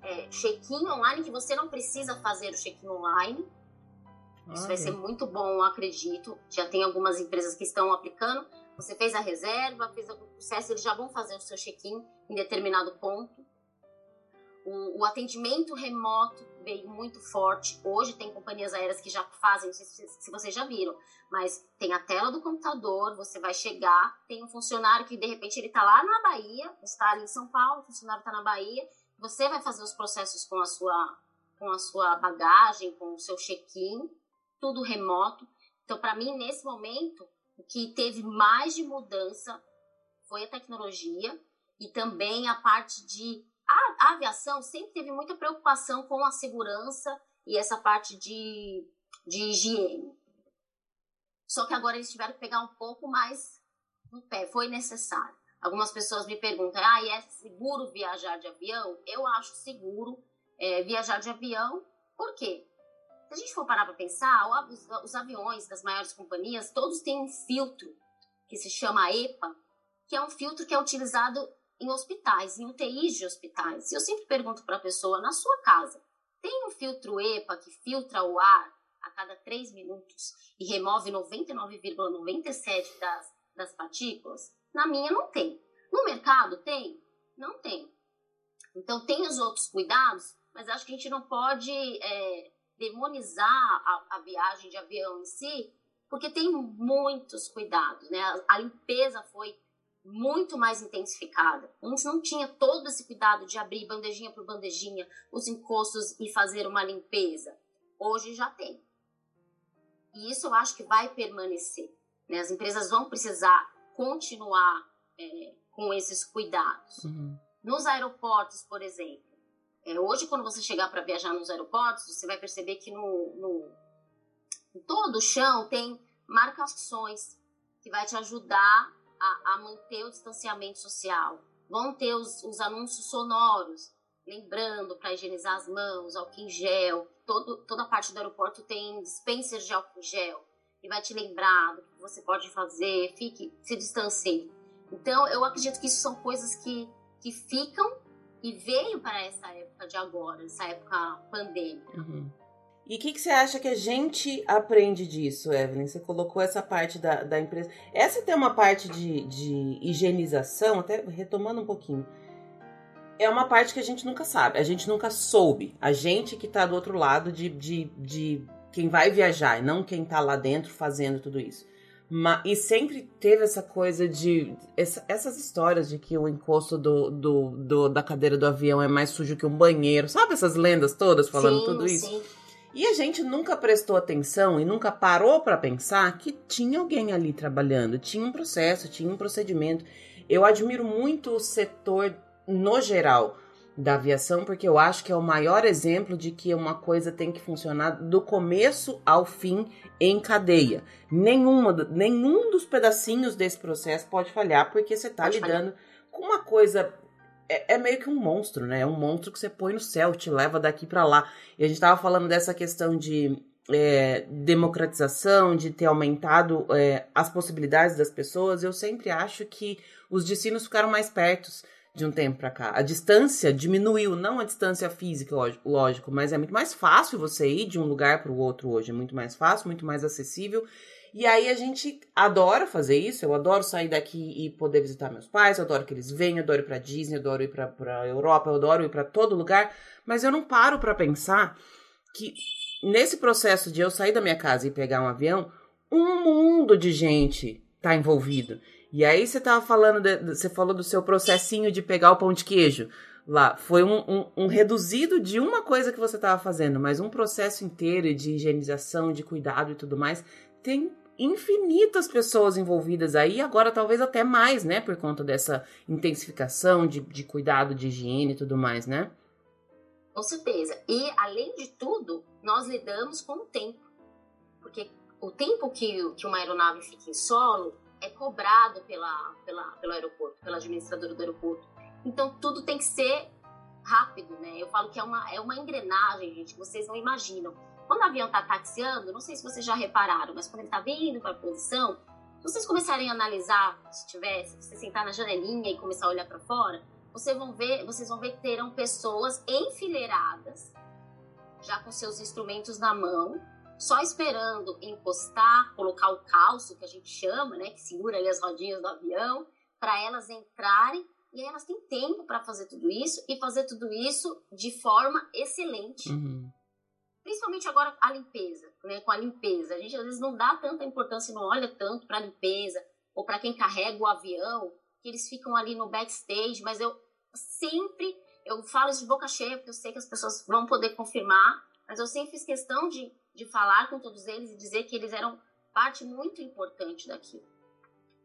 é, check-in online, que você não precisa fazer o check-in online. Isso vai ser muito bom, acredito. Já tem algumas empresas que estão aplicando. Você fez a reserva, fez o processo, eles já vão fazer o seu check-in em determinado ponto. O, o atendimento remoto veio muito forte. Hoje tem companhias aéreas que já fazem, não sei se, vocês já viram, mas tem a tela do computador, você vai chegar, tem um funcionário que de repente ele está lá na Bahia, está ali em São Paulo, o funcionário está na Bahia, você vai fazer os processos com a sua, com a sua bagagem, com o seu check-in, tudo remoto. Então, para mim, nesse momento, o que teve mais de mudança foi a tecnologia e também a parte de. A, a aviação sempre teve muita preocupação com a segurança e essa parte de, de higiene. Só que agora eles tiveram que pegar um pouco mais no pé, foi necessário. Algumas pessoas me perguntam, ah, é seguro viajar de avião? Eu acho seguro é, viajar de avião, por quê? Se a gente for parar para pensar, os aviões das maiores companhias, todos têm um filtro que se chama EPA, que é um filtro que é utilizado em hospitais, em UTIs de hospitais. E eu sempre pergunto para a pessoa, na sua casa, tem um filtro EPA que filtra o ar a cada 3 minutos e remove 99,97% das, das partículas? Na minha não tem. No mercado tem? Não tem. Então tem os outros cuidados, mas acho que a gente não pode é, demonizar a, a, viagem de avião em si, porque tem muitos cuidados, né? A, a limpeza foi muito mais intensificada. Antes não tinha todo esse cuidado de abrir bandejinha por bandejinha os encostos e fazer uma limpeza. Hoje já tem. E isso eu acho que vai permanecer. Né? As empresas vão precisar continuar é, com esses cuidados. Uhum. Nos aeroportos, por exemplo, é, hoje quando você chegar para viajar nos aeroportos, você vai perceber que no, no em todo o chão tem marcações que vai te ajudar a, a manter o distanciamento social. Vão ter os, os anúncios sonoros, lembrando para higienizar as mãos, álcool em gel. Todo, toda a parte do aeroporto tem dispensers de álcool em gel. E vai te lembrar do que você pode fazer, fique, se distancie. Então, eu acredito que isso são coisas que, que ficam e veio para essa época de agora, essa época pandêmica. Uhum. E o que, que, você acha que a gente aprende disso, Evelyn? Você colocou essa parte da, da empresa. Essa tem uma parte de, de higienização, até retomando um pouquinho. É uma parte que a gente nunca sabe, a gente nunca soube. A gente que está do outro lado de, de, de quem vai viajar, e não quem está lá dentro fazendo tudo isso. Mas, e sempre teve essa coisa de. Essa, essas histórias de que o encosto do, do, do, da cadeira do avião é mais sujo que um banheiro. Sabe essas lendas todas falando sim, tudo isso? Sim. E a gente nunca prestou atenção e nunca parou para pensar que tinha alguém ali trabalhando, tinha um processo, tinha um procedimento. Eu admiro muito o setor no geral da aviação, porque eu acho que é o maior exemplo de que uma coisa tem que funcionar do começo ao fim em cadeia. Nenhuma, nenhum dos pedacinhos desse processo pode falhar, porque você está lidando falhar. com uma coisa é, é, meio que um monstro, né? É um monstro que você põe no céu, te leva daqui para lá. E a gente tava falando dessa questão de é, democratização, de ter aumentado é, as possibilidades das pessoas. Eu sempre acho que os destinos ficaram mais perto de um tempo para cá. A distância diminuiu, não a distância física, lógico, mas é muito mais fácil você ir de um lugar para o outro hoje. É muito mais fácil, muito mais acessível. E aí a gente adora fazer isso. Eu adoro sair daqui e poder visitar meus pais. Eu adoro que eles venham. Eu adoro ir pra Disney. Eu adoro ir pra, pra Europa. Eu adoro ir para todo lugar. Mas eu não paro para pensar que nesse processo de eu sair da minha casa e pegar um avião, um mundo de gente tá envolvido. E aí você tava falando, de, você falou do seu processinho de pegar o pão de queijo lá. Foi um, um, um reduzido de uma coisa que você estava fazendo, mas um processo inteiro de higienização, de cuidado e tudo mais tem infinitas pessoas envolvidas aí, agora talvez até mais, né? Por conta dessa intensificação de, de cuidado de higiene e tudo mais, né? Com certeza. E, além de tudo, nós lidamos com o tempo. Porque o tempo que, que uma aeronave fica em solo é cobrado pela, pela, pelo aeroporto, pela administradora do aeroporto. Então, tudo tem que ser rápido, né? Eu falo que é uma, é uma engrenagem, gente, vocês não imaginam. Quando o avião está taxiando, não sei se vocês já repararam, mas quando ele está vindo para a posição, se vocês começarem a analisar, se tivesse, se você sentar na janelinha e começar a olhar para fora, vocês vão ver, vocês vão ver que terão pessoas enfileiradas, já com seus instrumentos na mão, só esperando encostar, colocar o calço que a gente chama, né, que segura ali as rodinhas do avião, para elas entrarem e aí elas têm tempo para fazer tudo isso e fazer tudo isso de forma excelente. Uhum principalmente agora a limpeza, né? Com a limpeza, a gente às vezes não dá tanta importância, não olha tanto para a limpeza ou para quem carrega o avião, que eles ficam ali no backstage, mas eu sempre eu falo isso de boca cheia porque eu sei que as pessoas vão poder confirmar, mas eu sempre fiz questão de, de falar com todos eles e dizer que eles eram parte muito importante daquilo.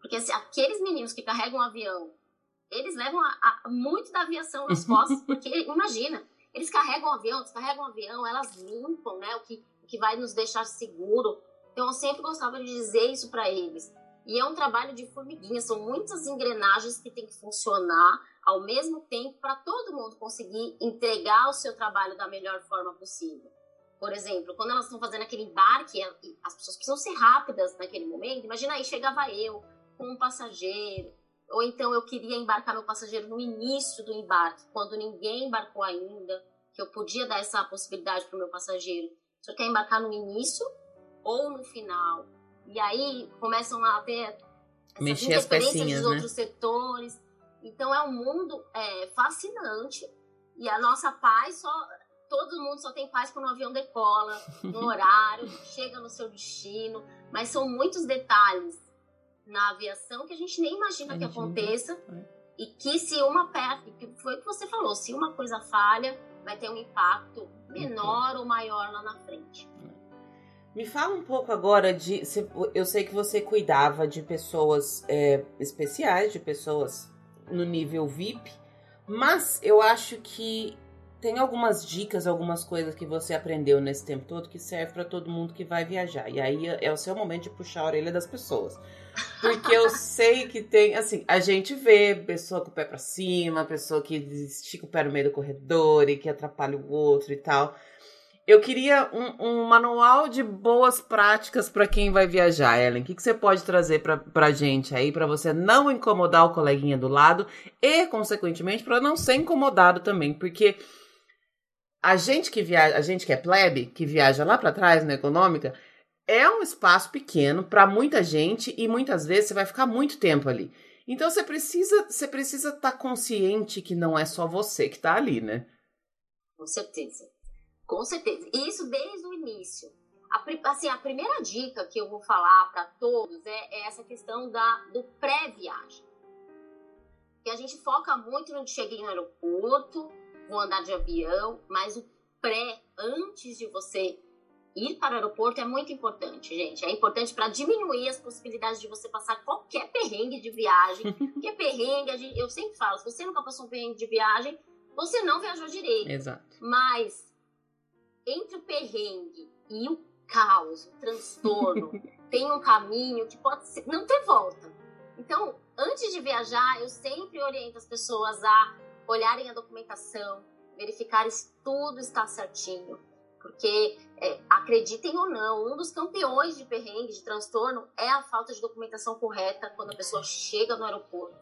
Porque se aqueles meninos que carregam o avião, eles levam a, a, muito da aviação nas costas, porque imagina, eles carregam o avião, descarregam o avião, elas limpam, né? O que, o que vai nos deixar seguro. Então eu sempre gostava de dizer isso para eles. E é um trabalho de formiguinha, são muitas engrenagens que tem que funcionar ao mesmo tempo para todo mundo conseguir entregar o seu trabalho da melhor forma possível. Por exemplo, quando elas estão fazendo aquele embarque, as pessoas precisam ser rápidas naquele momento. Imagina aí, chegava eu com um passageiro, ou então eu queria embarcar meu passageiro no início do embarque, quando ninguém embarcou ainda, que eu podia dar essa possibilidade para o meu passageiro. Você quer embarcar no início ou no final? E aí começam a ter Mexer as pecinhas, dos né? outros setores. Então é um mundo é, fascinante e a nossa paz só todo mundo só tem paz quando o avião decola no horário, chega no seu destino, mas são muitos detalhes na aviação que a gente nem imagina que aconteça é. e que se uma perna, que foi o que você falou, se uma coisa falha, vai ter um impacto menor ou maior lá na frente. Me fala um pouco agora de. Eu sei que você cuidava de pessoas é, especiais, de pessoas no nível VIP, mas eu acho que tem algumas dicas, algumas coisas que você aprendeu nesse tempo todo que serve para todo mundo que vai viajar. E aí é o seu momento de puxar a orelha das pessoas. Porque eu sei que tem, assim, a gente vê pessoa com o pé para cima, pessoa que estica o pé no meio do corredor e que atrapalha o outro e tal. Eu queria um, um manual de boas práticas para quem vai viajar, Ellen. O que, que você pode trazer pra, pra gente aí, para você não incomodar o coleguinha do lado e, consequentemente, para não ser incomodado também, porque a gente que viaja, a gente que é plebe, que viaja lá para trás na econômica, é um espaço pequeno para muita gente e muitas vezes você vai ficar muito tempo ali. Então você precisa, você precisa estar tá consciente que não é só você que está ali, né? Com certeza. Com certeza. E isso desde o início. A, assim, a primeira dica que eu vou falar para todos é, é, essa questão da, do pré-viagem. Que a gente foca muito no cheguei no aeroporto, vou andar de avião, mas o pré, antes de você ir para o aeroporto, é muito importante, gente. É importante para diminuir as possibilidades de você passar qualquer perrengue de viagem. Porque perrengue, eu sempre falo, se você nunca passou um perrengue de viagem, você não viajou direito. Exato. Mas entre o perrengue e o caos, o transtorno, tem um caminho que pode ser, não ter volta. Então, antes de viajar, eu sempre oriento as pessoas a olharem a documentação, verificarem se tudo está certinho. Porque, é, acreditem ou não, um dos campeões de perrengue, de transtorno, é a falta de documentação correta quando a pessoa chega no aeroporto.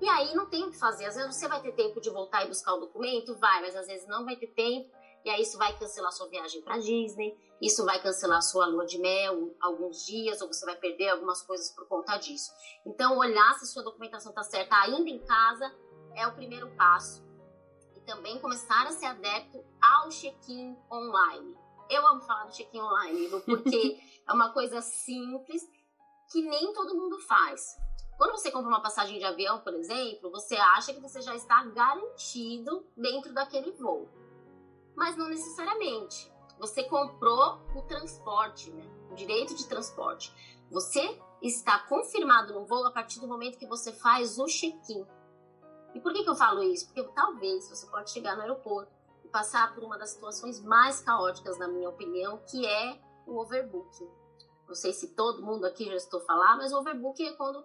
E aí não tem o que fazer. Às vezes você vai ter tempo de voltar e buscar o documento, vai, mas às vezes não vai ter tempo. E aí isso vai cancelar sua viagem para Disney, isso vai cancelar sua lua de mel alguns dias, ou você vai perder algumas coisas por conta disso. Então, olhar se sua documentação está certa ainda em casa é o primeiro passo. E também começar a ser adepto ao check-in online. Eu amo falar do check-in online, porque é uma coisa simples que nem todo mundo faz. Quando você compra uma passagem de avião, por exemplo, você acha que você já está garantido dentro daquele voo mas não necessariamente. Você comprou o transporte, né? o direito de transporte. Você está confirmado no voo a partir do momento que você faz o check-in. E por que, que eu falo isso? Porque talvez você pode chegar no aeroporto e passar por uma das situações mais caóticas, na minha opinião, que é o overbooking. Não sei se todo mundo aqui já estou falando, mas o overbooking é quando,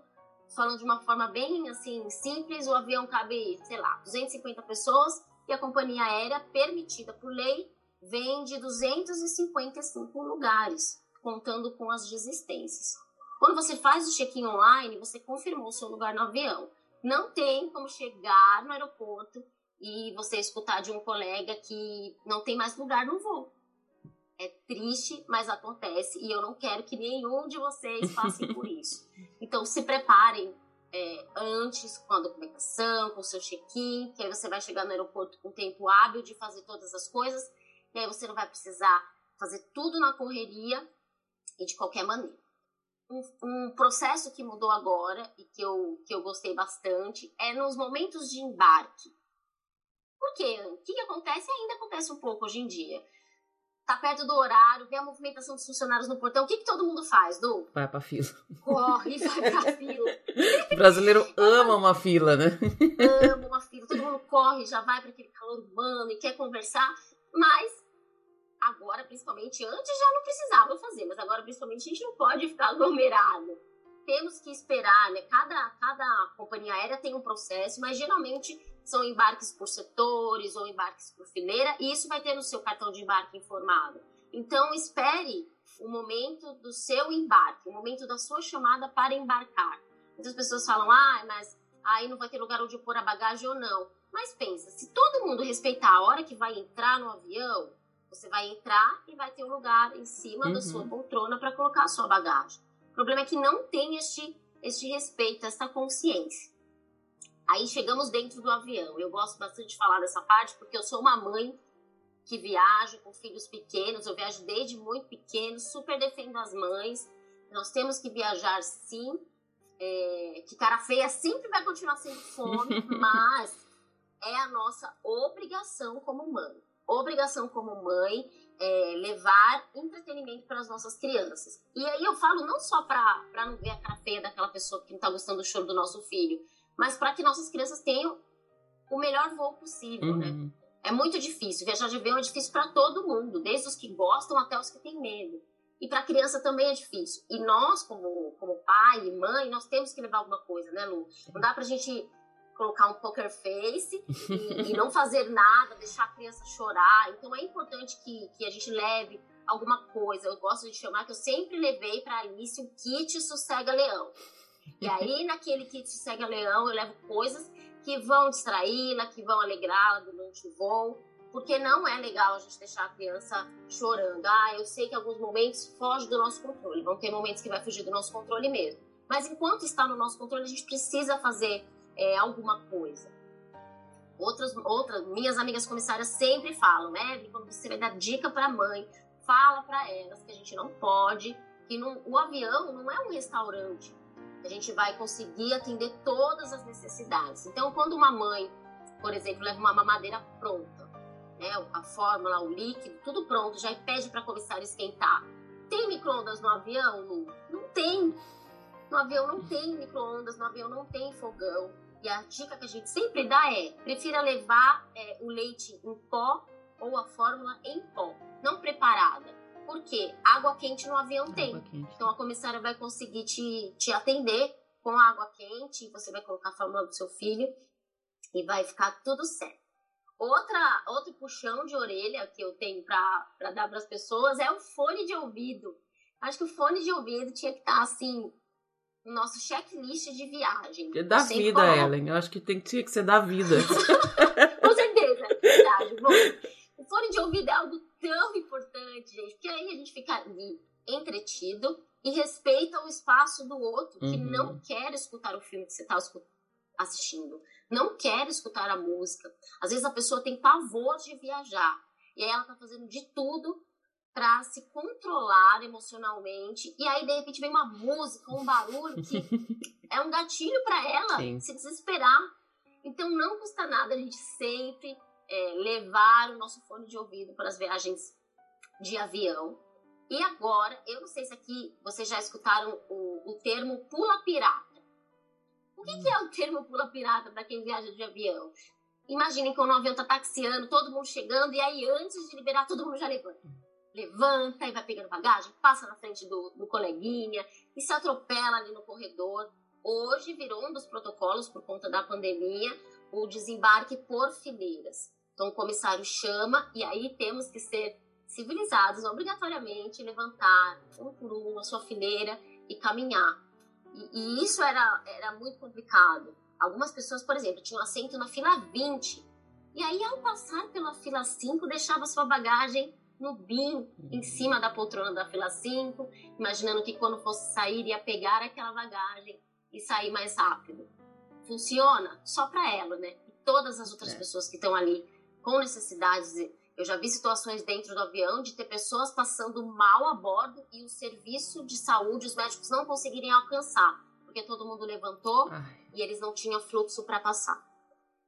falando de uma forma bem assim simples, o avião cabe, sei lá, 250 pessoas e a companhia aérea, permitida por lei, vende 255 lugares, contando com as desistências. Quando você faz o check-in online, você confirmou seu lugar no avião. Não tem como chegar no aeroporto e você escutar de um colega que não tem mais lugar no voo. É triste, mas acontece e eu não quero que nenhum de vocês passe por isso. Então se preparem é, antes, com a documentação, com o seu check-in, que aí você vai chegar no aeroporto com tempo hábil de fazer todas as coisas, e aí você não vai precisar fazer tudo na correria e de qualquer maneira. Um, um processo que mudou agora e que eu, que eu gostei bastante é nos momentos de embarque. Por quê? O que, que acontece? Ainda acontece um pouco hoje em dia tá perto do horário, vê a movimentação dos funcionários no portão, o que, que todo mundo faz, Du? Vai pra fila. Corre, vai pra fila. o brasileiro ama uma fila, né? ama uma fila, todo mundo corre, já vai para aquele calor humano e quer conversar, mas agora, principalmente, antes já não precisava fazer, mas agora, principalmente, a gente não pode ficar aglomerado. Temos que esperar, né? Cada, cada companhia aérea tem um processo, mas geralmente são embarques por setores ou embarques por fileira, e isso vai ter no seu cartão de embarque informado. Então, espere o momento do seu embarque, o momento da sua chamada para embarcar. Muitas pessoas falam, ah, mas aí não vai ter lugar onde pôr a bagagem ou não. Mas pensa, se todo mundo respeitar a hora que vai entrar no avião, você vai entrar e vai ter um lugar em cima uhum. da sua poltrona para colocar a sua bagagem. O problema é que não tem este, este respeito, essa consciência. Aí chegamos dentro do avião. Eu gosto bastante de falar dessa parte porque eu sou uma mãe que viaja com filhos pequenos. Eu viajo desde muito pequeno, super defendo as mães. Nós temos que viajar sim. É, que cara feia sempre vai continuar sendo fome, mas é a nossa obrigação como mãe obrigação como mãe é, levar entretenimento para as nossas crianças. E aí eu falo não só para não ver a cara feia daquela pessoa que não está gostando do choro do nosso filho, mas para que nossas crianças tenham o melhor voo possível, né? uhum. né? É muito difícil. Viajar de avião é difícil para todo mundo, desde os que gostam até os que têm medo. E para a criança também é difícil. E nós, como, como pai e mãe, nós temos que levar alguma coisa, né, Lu? Não dá para a gente colocar um poker face e, e, não fazer nada, deixar a criança chorar. Então é importante que, que a gente leve alguma coisa. Eu gosto de chamar que eu sempre levei para Alice um kit sossega leão. E aí naquele kit sossega leão eu levo coisas que vão distraí-la, que vão alegrá-la durante o voo, porque não é legal a gente deixar a criança chorando. Ah, eu sei que alguns momentos foge do nosso controle, vão ter momentos que vai fugir do nosso controle mesmo. Mas enquanto está no nosso controle, a gente precisa fazer é, alguma coisa. Outras, outras, minhas amigas comissárias sempre falam, né? Quando você vai dar dica para a mãe, fala para elas que a gente não pode, que não, o avião não é um restaurante. A gente vai conseguir atender todas as necessidades. Então, quando uma mãe, por exemplo, leva uma mamadeira pronta, né? A fórmula, o líquido, tudo pronto, já pede para a comissária esquentar. Tem microondas no avião, Lu? Não tem. No avião não tem microondas, no avião não tem fogão. E a dica que a gente sempre dá é: prefira levar é, o leite em pó ou a fórmula em pó, não preparada. Porque água quente no avião água tem. Quente. Então a comissária vai conseguir te, te atender com a água quente, você vai colocar a fórmula do seu filho e vai ficar tudo certo. Outra, outro puxão de orelha que eu tenho para dar para as pessoas é o fone de ouvido. Acho que o fone de ouvido tinha que estar tá, assim nosso checklist de viagem. É da vida. Ellen. Eu acho que tem, tinha que ser da vida. Com certeza, verdade. Bom, o fone de ouvido é algo tão importante, gente, porque aí a gente fica ali entretido e respeita o espaço do outro que uhum. não quer escutar o filme que você está assistindo, não quer escutar a música. Às vezes a pessoa tem pavor de viajar e aí ela está fazendo de tudo para se controlar emocionalmente. E aí, de repente, vem uma música, um barulho que é um gatilho para ela Sim. se desesperar. Então, não custa nada a gente sempre é, levar o nosso fone de ouvido para as viagens de avião. E agora, eu não sei se aqui vocês já escutaram o, o termo pula pirata. O que, que é o termo pula pirata para quem viaja de avião? Imaginem quando o avião está taxiando, todo mundo chegando, e aí antes de liberar, todo mundo já levanta levanta e vai pegando bagagem, passa na frente do, do coleguinha e se atropela ali no corredor. Hoje virou um dos protocolos, por conta da pandemia, o desembarque por fileiras. Então o comissário chama e aí temos que ser civilizados, obrigatoriamente levantar um por um a sua fileira e caminhar. E, e isso era, era muito complicado. Algumas pessoas, por exemplo, tinham assento na fila 20. E aí, ao passar pela fila 5, deixava sua bagagem no BIM, em uhum. cima da poltrona da fila 5, imaginando que quando fosse sair ia pegar aquela bagagem e sair mais rápido. Funciona só para ela, né? E todas as outras é. pessoas que estão ali com necessidades. Eu já vi situações dentro do avião de ter pessoas passando mal a bordo e o serviço de saúde, os médicos não conseguirem alcançar, porque todo mundo levantou Ai. e eles não tinham fluxo para passar.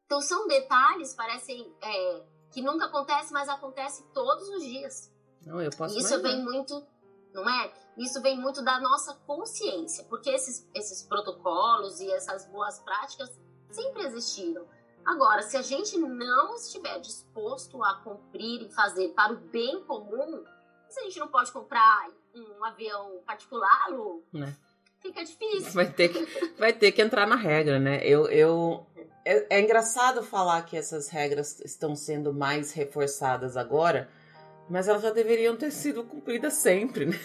Então são detalhes, parecem é, que nunca acontece, mas acontece todos os dias. Não, eu posso Isso vem muito, não é? Isso vem muito da nossa consciência, porque esses, esses protocolos e essas boas práticas sempre existiram. Agora, se a gente não estiver disposto a cumprir e fazer para o bem comum, se a gente não pode comprar um avião particular, Lu, né? Fica difícil. Vai ter que, vai ter que entrar na regra, né? Eu, eu, é, é engraçado falar que essas regras estão sendo mais reforçadas agora, mas elas já deveriam ter sido cumpridas sempre, né?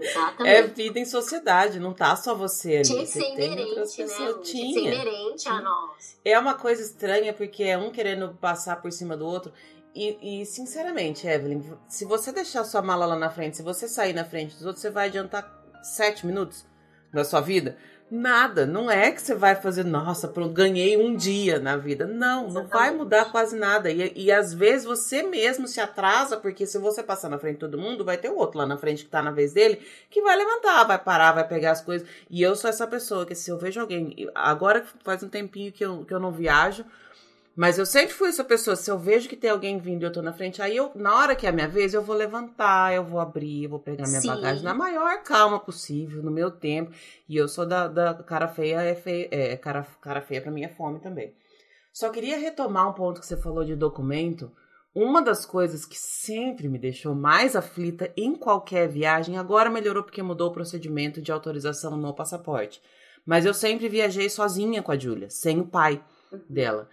Exatamente. É vida em sociedade, não tá só você ali. Tinha que ser inerente, né? Tinha. Tinha que ser inerente a nós. É uma coisa estranha, porque é um querendo passar por cima do outro. E, e, sinceramente, Evelyn, se você deixar sua mala lá na frente, se você sair na frente dos outros, você vai adiantar sete minutos da sua vida. Nada, não é que você vai fazer, nossa, pronto, ganhei um dia na vida. Não, Exatamente. não vai mudar quase nada. E, e às vezes você mesmo se atrasa, porque se você passar na frente de todo mundo, vai ter o outro lá na frente que tá na vez dele, que vai levantar, vai parar, vai pegar as coisas. E eu sou essa pessoa que se eu vejo alguém, agora faz um tempinho que eu, que eu não viajo, mas eu sempre fui essa pessoa, se eu vejo que tem alguém vindo e eu tô na frente, aí eu, na hora que é a minha vez, eu vou levantar, eu vou abrir, eu vou pegar minha Sim. bagagem na maior calma possível, no meu tempo. E eu sou da, da cara feia, é, feia, é cara, cara feia pra mim é fome também. Só queria retomar um ponto que você falou de documento. Uma das coisas que sempre me deixou mais aflita em qualquer viagem, agora melhorou porque mudou o procedimento de autorização no passaporte. Mas eu sempre viajei sozinha com a Júlia, sem o pai uhum. dela.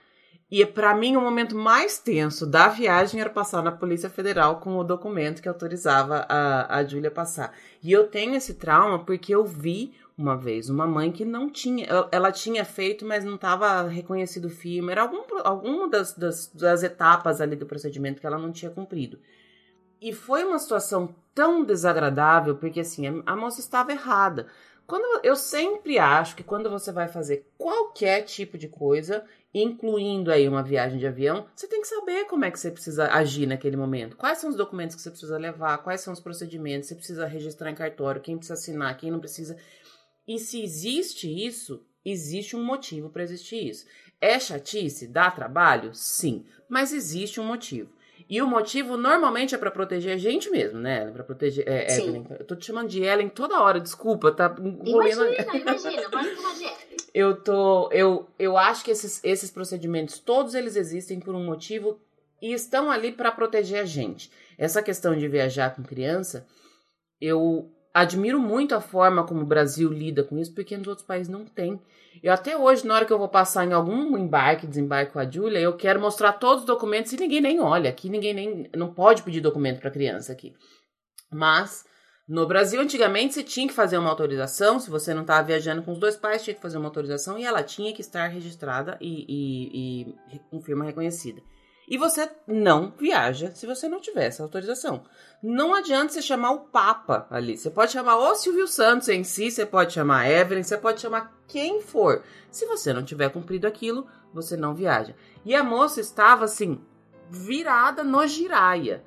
E para mim o momento mais tenso da viagem era passar na Polícia Federal com o documento que autorizava a, a Júlia passar. E eu tenho esse trauma porque eu vi uma vez uma mãe que não tinha, ela tinha feito, mas não estava reconhecido o filme, era algum, alguma das, das, das etapas ali do procedimento que ela não tinha cumprido. E foi uma situação tão desagradável, porque assim, a, a moça estava errada. Quando eu sempre acho que quando você vai fazer qualquer tipo de coisa, incluindo aí uma viagem de avião, você tem que saber como é que você precisa agir naquele momento. Quais são os documentos que você precisa levar, quais são os procedimentos, você precisa registrar em cartório, quem precisa assinar, quem não precisa. E se existe isso, existe um motivo para existir isso. É chatice? Dá trabalho? Sim, mas existe um motivo. E o motivo normalmente é para proteger a gente mesmo, né? Para proteger. É, Evelyn. Eu tô te chamando de Ellen toda hora, desculpa, tá Imagina, imagina, pode. Eu tô. Eu, eu acho que esses, esses procedimentos, todos eles existem por um motivo e estão ali para proteger a gente. Essa questão de viajar com criança, eu admiro muito a forma como o Brasil lida com isso, porque nos outros países não tem. Eu até hoje, na hora que eu vou passar em algum embarque, desembarque com a Júlia, eu quero mostrar todos os documentos e ninguém nem olha. Aqui ninguém nem. Não pode pedir documento para criança aqui. Mas. No Brasil, antigamente, você tinha que fazer uma autorização. Se você não estava viajando com os dois pais, tinha que fazer uma autorização e ela tinha que estar registrada e, e, e com firma reconhecida. E você não viaja se você não tiver essa autorização. Não adianta você chamar o Papa ali. Você pode chamar o Silvio Santos em si, você pode chamar Evelyn, você pode chamar quem for. Se você não tiver cumprido aquilo, você não viaja. E a moça estava assim, virada no giraia.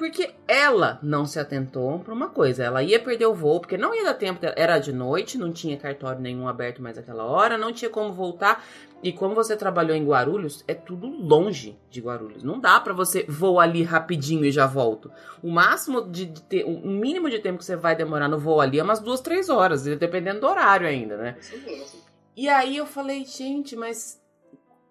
Porque ela não se atentou para uma coisa. Ela ia perder o voo, porque não ia dar tempo. Era de noite, não tinha cartório nenhum aberto mais aquela hora, não tinha como voltar. E como você trabalhou em Guarulhos, é tudo longe de Guarulhos. Não dá para você voar ali rapidinho e já volto. O máximo de, de ter, o mínimo de tempo que você vai demorar no voo ali é umas duas, três horas, dependendo do horário ainda, né? E aí eu falei, gente, mas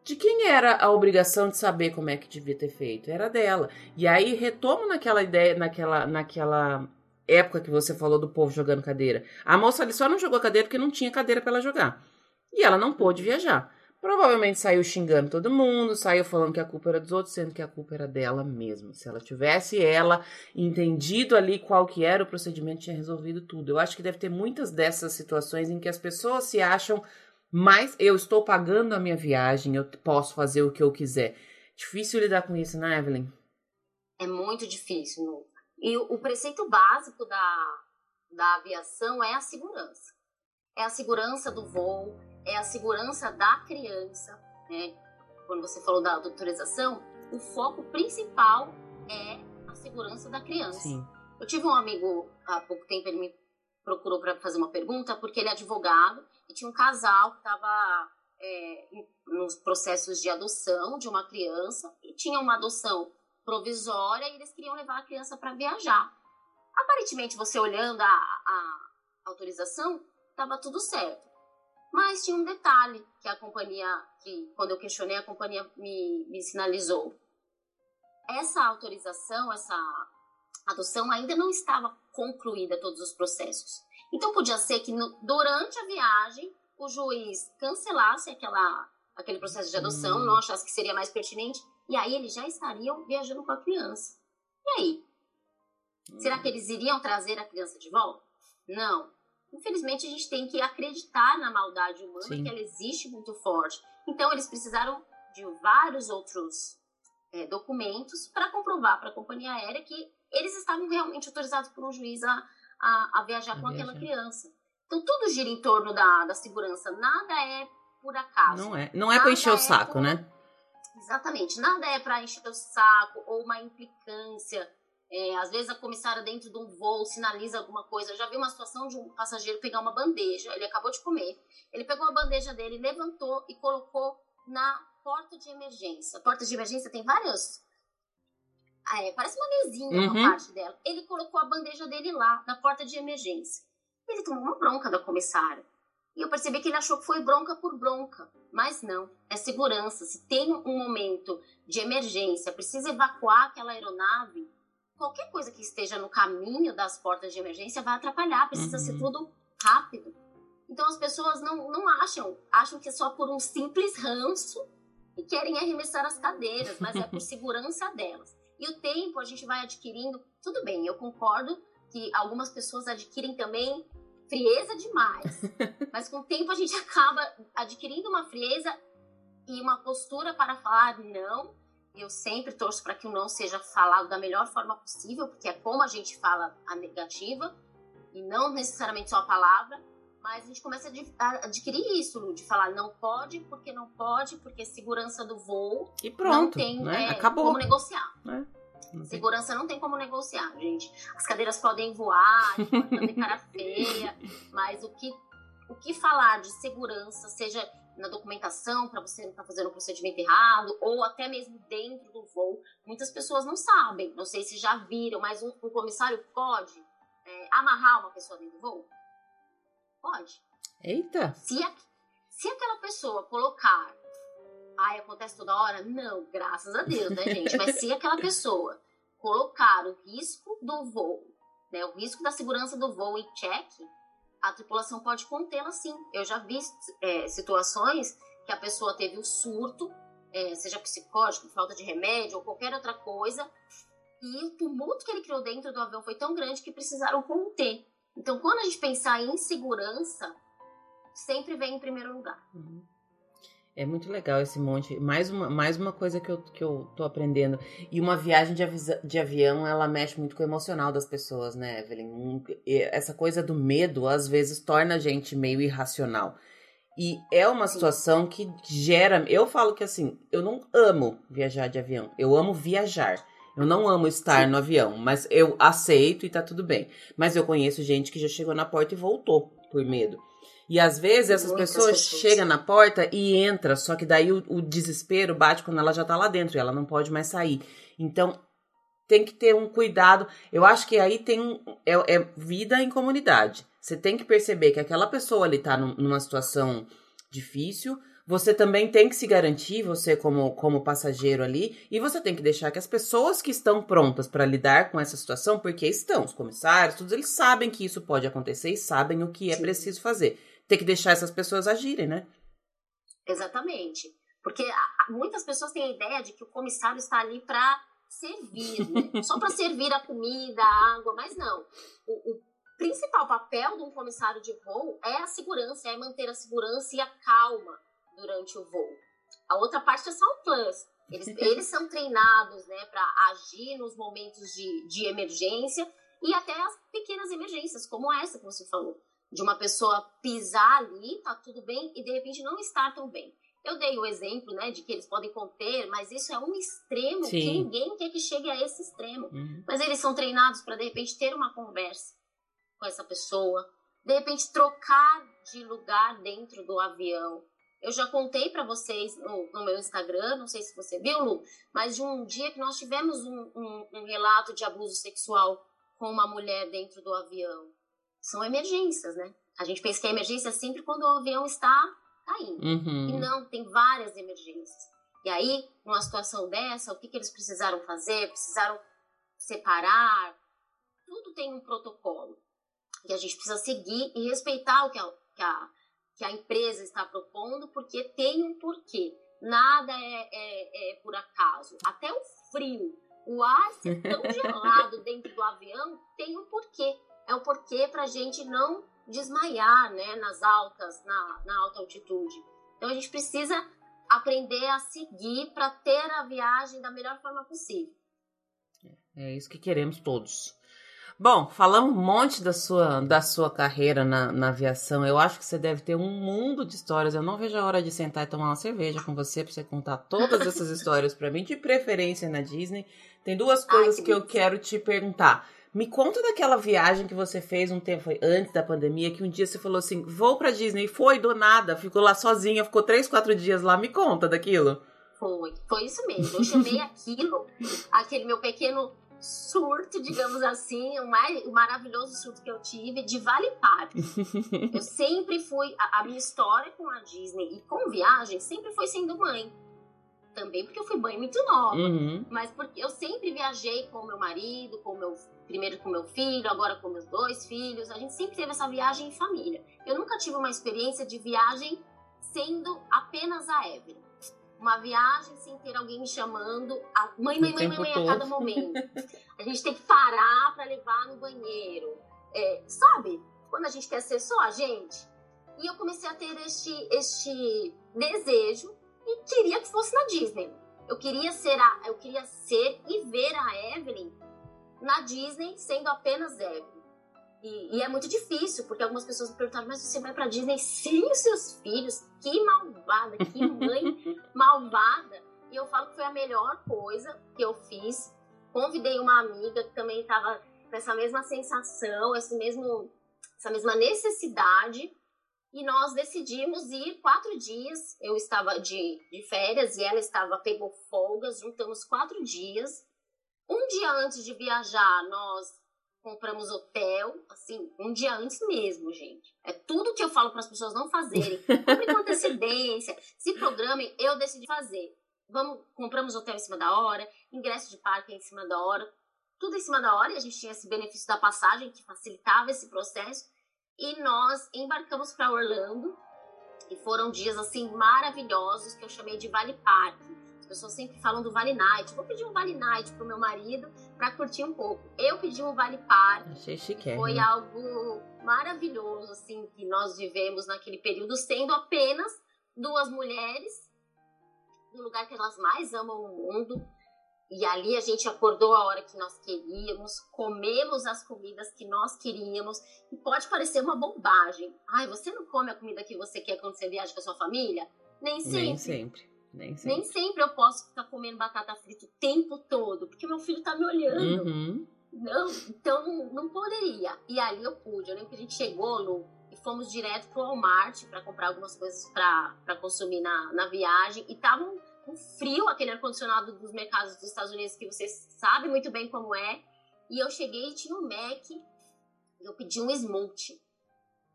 de quem era a obrigação de saber como é que devia ter feito? Era dela. E aí retomo naquela ideia, naquela, naquela época que você falou do povo jogando cadeira. A moça ali só não jogou cadeira porque não tinha cadeira para ela jogar. E ela não pôde viajar. Provavelmente saiu xingando todo mundo, saiu falando que a culpa era dos outros, sendo que a culpa era dela mesma. Se ela tivesse ela entendido ali qual que era o procedimento, tinha resolvido tudo. Eu acho que deve ter muitas dessas situações em que as pessoas se acham mas eu estou pagando a minha viagem, eu posso fazer o que eu quiser. Difícil lidar com isso, né, Evelyn? É muito difícil. E o preceito básico da, da aviação é a segurança. É a segurança do voo, é a segurança da criança. Né? Quando você falou da autorização, o foco principal é a segurança da criança. Sim. Eu tive um amigo há pouco tempo, ele me procurou para fazer uma pergunta, porque ele é advogado e tinha um casal que estava é, nos processos de adoção de uma criança e tinha uma adoção provisória e eles queriam levar a criança para viajar. Aparentemente, você olhando a, a autorização, estava tudo certo. Mas tinha um detalhe que a companhia, que quando eu questionei, a companhia me, me sinalizou. Essa autorização, essa adoção ainda não estava concluída todos os processos. Então podia ser que no, durante a viagem o juiz cancelasse aquela, aquele processo de adoção, hum. não achasse que seria mais pertinente, e aí eles já estariam viajando com a criança. E aí? Hum. Será que eles iriam trazer a criança de volta? Não. Infelizmente, a gente tem que acreditar na maldade humana, Sim. que ela existe muito forte. Então, eles precisaram de vários outros é, documentos para comprovar para a companhia aérea que eles estavam realmente autorizados por um juiz a, a, a viajar a com viajar. aquela criança. Então, tudo gira em torno da, da segurança. Nada é por acaso. Não é, não é para encher o é saco, por... né? Exatamente. Nada é para encher o saco ou uma implicância é, às vezes a comissária dentro de um voo sinaliza alguma coisa. Eu já vi uma situação de um passageiro pegar uma bandeja, ele acabou de comer. Ele pegou a bandeja dele, levantou e colocou na porta de emergência. A porta de emergência tem vários. É, parece uma mesinha uhum. uma parte dela. Ele colocou a bandeja dele lá, na porta de emergência. Ele tomou uma bronca da comissária. E eu percebi que ele achou que foi bronca por bronca. Mas não, é segurança. Se tem um momento de emergência, precisa evacuar aquela aeronave, qualquer coisa que esteja no caminho das portas de emergência vai atrapalhar, precisa uhum. ser tudo rápido. Então as pessoas não, não acham, acham que é só por um simples ranço e querem arremessar as cadeiras, mas é por segurança delas. E o tempo a gente vai adquirindo, tudo bem, eu concordo que algumas pessoas adquirem também frieza demais, mas com o tempo a gente acaba adquirindo uma frieza e uma postura para falar não. Eu sempre torço para que o não seja falado da melhor forma possível, porque é como a gente fala a negativa, e não necessariamente só a palavra, mas a gente começa a adquirir isso, de falar não pode, porque não pode, porque segurança do voo e pronto, não tem né? é, Acabou. como negociar. É. Não segurança não tem como negociar, gente. As cadeiras podem voar, a gente pode fazer cara feia, mas o que, o que falar de segurança, seja na documentação para você não estar tá fazendo o procedimento errado, ou até mesmo dentro do voo. Muitas pessoas não sabem, não sei se já viram, mas um, um comissário pode é, amarrar uma pessoa dentro do voo? Pode. Eita! Se, a, se aquela pessoa colocar. Ai, acontece toda hora? Não, graças a Deus, né, gente? Mas se aquela pessoa colocar o risco do voo, né, o risco da segurança do voo em cheque, a tripulação pode contê-la sim. Eu já vi é, situações que a pessoa teve um surto, é, seja psicótico, falta de remédio ou qualquer outra coisa, e o tumulto que ele criou dentro do avião foi tão grande que precisaram conter. Então, quando a gente pensar em segurança, sempre vem em primeiro lugar. Uhum. É muito legal esse monte. Mais uma, mais uma coisa que eu, que eu tô aprendendo. E uma viagem de, de avião, ela mexe muito com o emocional das pessoas, né, Evelyn? Essa coisa do medo, às vezes, torna a gente meio irracional. E é uma situação que gera. Eu falo que assim, eu não amo viajar de avião. Eu amo viajar. Eu não amo estar no avião, mas eu aceito e tá tudo bem. Mas eu conheço gente que já chegou na porta e voltou por medo. E às vezes essas pessoas, pessoas, chegam na porta e entra, só que daí o, o, desespero bate quando ela já tá lá dentro e ela não pode mais sair. Então tem que ter um cuidado. Eu acho que aí tem é, é vida em comunidade. Você tem que perceber que aquela pessoa ali tá numa situação difícil. Você também tem que se garantir, você como, como passageiro ali, e você tem que deixar que as pessoas que estão prontas para lidar com essa situação, porque estão, os comissários, todos eles sabem que isso pode acontecer e sabem o que é Sim. preciso fazer ter que deixar essas pessoas agirem, né? Exatamente. Porque muitas pessoas têm a ideia de que o comissário está ali para servir, né? só para servir a comida, a água, mas não. O, o, principal papel de um comissário de voo é a segurança, é manter a segurança e a calma durante o voo. A outra parte é só o plus. Eles, eles são treinados né, para agir nos momentos de, de emergência e até as pequenas emergências, como essa que você falou de uma pessoa pisar ali, tá tudo bem, e de repente não estar tão bem. Eu dei o exemplo, né, de que eles podem conter, mas isso é um extremo Sim. que ninguém quer que chegue a esse extremo. Uhum. Mas eles são treinados para de repente ter uma conversa com essa pessoa, de repente trocar de lugar dentro do avião. Eu já contei para vocês no, no, meu Instagram, não sei se você viu, Lu, mas de um dia que nós tivemos um, um, um relato de abuso sexual com uma mulher dentro do avião. são emergências, né? A gente pensa que a emergência é sempre quando o avião está caindo. Uhum. E não, tem várias emergências. E aí, numa situação dessa, o que, que eles precisaram fazer? Precisaram separar. Tudo tem um protocolo. E a gente precisa seguir e respeitar o que a, que a, que a empresa está propondo, porque tem um porquê. Nada é, é, é por acaso. Até o frio, o ar ser tão gelado dentro do avião tem um porquê. É um porquê para a gente não desmaiar né, nas altas, na, na alta altitude. Então a gente precisa aprender a seguir para ter a viagem da melhor forma possível. É isso que queremos todos. Bom, falamos um monte da sua, da sua carreira na, na aviação. Eu acho que você deve ter um mundo de histórias. Eu não vejo a hora de sentar e tomar uma cerveja com você para você contar todas essas histórias para mim, de preferência na Disney. Tem duas coisas Ai, que, que eu quero te perguntar. Me conta daquela viagem que você fez um tempo antes da pandemia, que um dia você falou assim: vou pra Disney. Foi do nada, ficou lá sozinha, ficou três, quatro dias lá. Me conta daquilo. Foi, foi isso mesmo. Eu chamei aquilo, aquele meu pequeno surto, digamos assim, o, mais, o maravilhoso surto que eu tive de Vale Park. eu sempre fui, a, a minha história com a Disney e com viagem sempre foi sendo mãe também porque eu fui mãe muito nova, uhum. mas porque eu sempre viajei com meu marido, com meu primeiro com meu filho, agora com meus dois filhos. A gente sempre teve essa viagem em família. Eu nunca tive uma experiência de viagem sendo apenas a Evelyn. Uma viagem sem ter alguém me chamando, a mãe, mãe, mãe, mãe, mãe, a cada momento. A gente tem que parar para levar no banheiro. É, sabe? Quando a gente quer ser só a gente. E eu comecei a ter este, este desejo e queria que fosse na Disney. Eu queria ser a, eu queria ser e ver a Evelyn na Disney sendo apenas Evelyn. E, e, é muito difícil, porque algumas pessoas me perguntaram, mas você vai pra Disney sem os seus filhos? Que malvada, que mãe malvada. E eu falo que foi a melhor coisa que eu fiz. Convidei uma amiga que também estava com essa mesma sensação, esse mesmo, essa mesma necessidade e nós decidimos ir quatro dias. Eu estava de, de férias e ela estava, pegou folgas, juntamos quatro dias. Um dia antes de viajar, nós compramos hotel, assim, um dia antes mesmo, gente. É tudo que eu falo para as pessoas não fazerem. Compre com antecedência, se programem, eu decidi fazer. Vamos, compramos hotel em cima da hora, ingresso de parque em cima da hora, tudo em cima da hora, e a gente tinha esse benefício da passagem que facilitava esse processo e nós embarcamos para Orlando e foram dias assim maravilhosos que eu chamei de Vale Park. As pessoas sempre falam do Vale Night. Vou pedir um Vale Night pro meu marido para curtir um pouco. Eu pedi um Vale Park. Achei chique. Foi algo maravilhoso assim que nós vivemos naquele período sendo apenas duas mulheres no lugar que elas mais amam no mundo e ali a gente acordou a hora que nós queríamos, comemos as comidas que nós queríamos. E pode parecer uma bobagem. Ai, você não come a comida que você quer quando você viaja com a sua família? Nem sempre. Nem sempre. Nem sempre. Nem sempre eu posso ficar comendo batata frita o tempo todo, porque meu filho tá me olhando. Uhum. Não, então não poderia. E ali eu pude. Eu lembro que a gente chegou, Lu, e fomos direto pro Walmart para comprar algumas coisas para consumir na, na viagem. E estavam um frio, aquele ar-condicionado dos mercados dos Estados Unidos, que você sabe muito bem como é. E eu cheguei e tinha um Mac, e eu pedi um smoothie.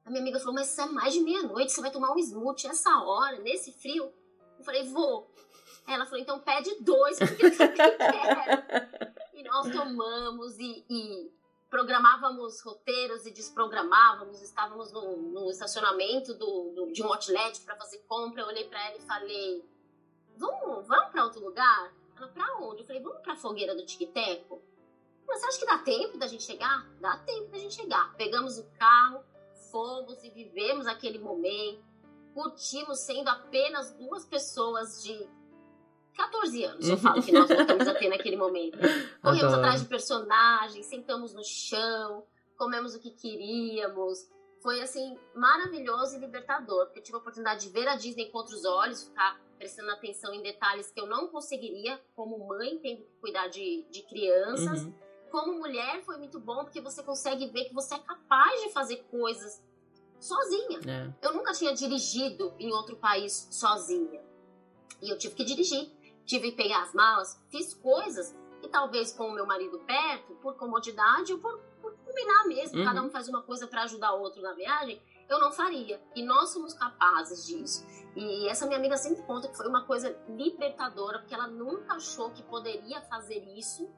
A minha amiga falou, mas isso é mais de meia-noite, você vai tomar um smoothie essa hora, nesse frio? Eu falei, vou. Ela falou, então pede dois, porque eu quero. e nós tomamos e, e, programávamos roteiros e desprogramávamos. Estávamos no, no estacionamento do, do, de um outlet para fazer compra. Eu olhei para ela e falei, vamos, vamos para outro lugar? Ela, pra onde? Eu falei, vamos pra fogueira do Tiquiteco? Você acha que dá tempo da gente chegar? Dá tempo da gente chegar. Pegamos o carro, fomos e vivemos aquele momento. Curtimos sendo apenas duas pessoas de 14 anos, eu falo que nós voltamos a ter naquele momento. Corremos Adoro. atrás de personagens, sentamos no chão, comemos o que queríamos. Foi assim, maravilhoso e libertador, porque eu tive a oportunidade de ver a Disney com outros olhos, ficar prestando atenção em detalhes que eu não conseguiria como mãe, tendo que cuidar de, de crianças. Uhum. Como mulher foi muito bom porque você consegue ver que você é capaz de fazer coisas sozinha. É. Eu nunca tinha dirigido em outro país sozinha. E eu tive que dirigir. Tive que pegar as malas, fiz coisas e talvez com o meu marido perto, por comodidade ou por, por combinar mesmo, uhum. cada um faz uma coisa para ajudar o outro na viagem, eu não faria. E nós somos capazes disso. E essa minha amiga sempre conta que foi uma coisa libertadora, porque ela nunca achou que poderia fazer isso,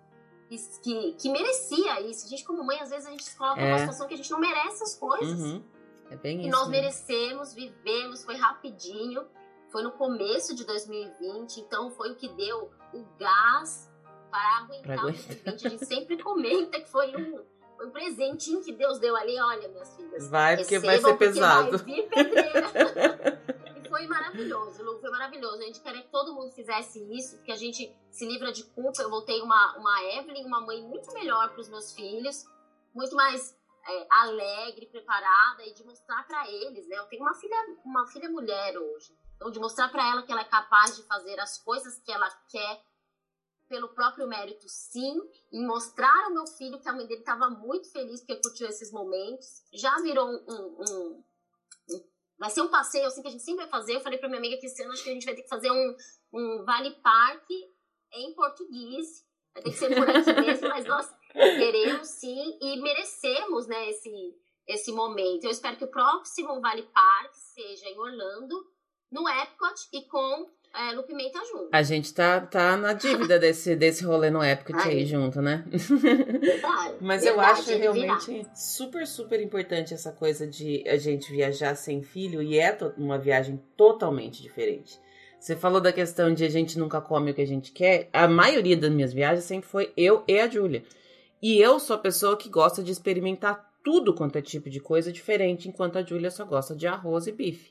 que, que merecia isso. A gente, como mãe, às vezes a gente se coloca é. numa situação que a gente não merece as coisas. Uhum. É bem e isso. nós merecemos, vivemos, foi rapidinho. Foi no começo de 2020, então foi o que deu o gás para aguentar, o 2020. A gente sempre comenta que foi um, foi um presentinho que Deus deu ali. Olha, minhas filhas. Vai, porque vai ser pesado. Vai vir pedreira. e foi maravilhoso, Lu, foi maravilhoso. A gente queria que todo mundo fizesse isso, porque a gente se livra de culpa. Eu voltei uma, uma Evelyn, uma mãe muito melhor para os meus filhos, muito mais é, alegre, preparada e de mostrar para eles, né? Eu tenho uma filha, uma filha mulher hoje. Então, de mostrar para ela que ela é capaz de fazer as coisas que ela quer pelo próprio mérito, sim, e mostrar ao meu filho que a mãe dele estava muito feliz porque curtiu esses momentos. Já virou um, um, um, um, Vai ser um passeio assim que a gente sempre vai fazer. Eu falei para minha amiga que esse ano acho que a gente vai ter que fazer um, um Vale Parque em português. Vai ter que ser por aqui mesmo, mas nós queremos sim e merecemos né, esse, esse momento. Eu espero que o próximo Vale Parque seja em Orlando no Epcot e com é, no Pimenta junto. A gente tá, tá na dívida desse, desse rolê no Epcot Ai. aí junto, né? Verdade. Mas verdade, eu acho realmente super, super importante essa coisa de a gente viajar sem filho e é uma viagem totalmente diferente. Você falou da questão de a gente nunca come o que a gente quer. A maioria das minhas viagens sempre foi eu e a Júlia. E eu sou a pessoa que gosta de experimentar tudo quanto é tipo de coisa diferente, enquanto a Júlia só gosta de arroz e bife.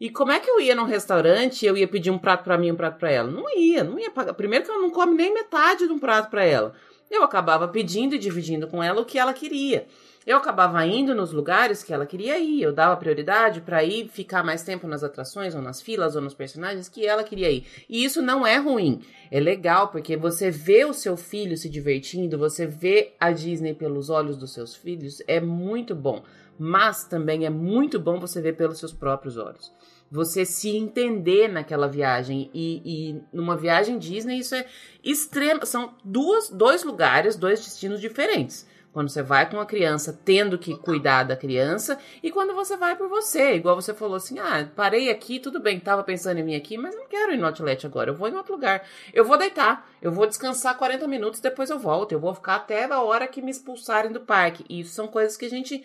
E como é que eu ia num restaurante e eu ia pedir um prato para mim e um prato para ela? Não ia, não ia pagar. Primeiro que eu não come nem metade de um prato para ela. Eu acabava pedindo e dividindo com ela o que ela queria. Eu acabava indo nos lugares que ela queria ir. Eu dava prioridade para ir ficar mais tempo nas atrações, ou nas filas, ou nos personagens que ela queria ir. E isso não é ruim. É legal porque você vê o seu filho se divertindo, você vê a Disney pelos olhos dos seus filhos, é muito bom. Mas também é muito bom você ver pelos seus próprios olhos você se entender naquela viagem. E, e numa viagem Disney, isso é extremo. São duas, dois lugares, dois destinos diferentes. Quando você vai com a criança, tendo que cuidar da criança, e quando você vai por você, igual você falou assim: ah, parei aqui, tudo bem, tava pensando em mim aqui, mas não quero ir no outlet agora, eu vou em outro lugar. Eu vou deitar, eu vou descansar 40 minutos, depois eu volto, eu vou ficar até a hora que me expulsarem do parque. E isso são coisas que a gente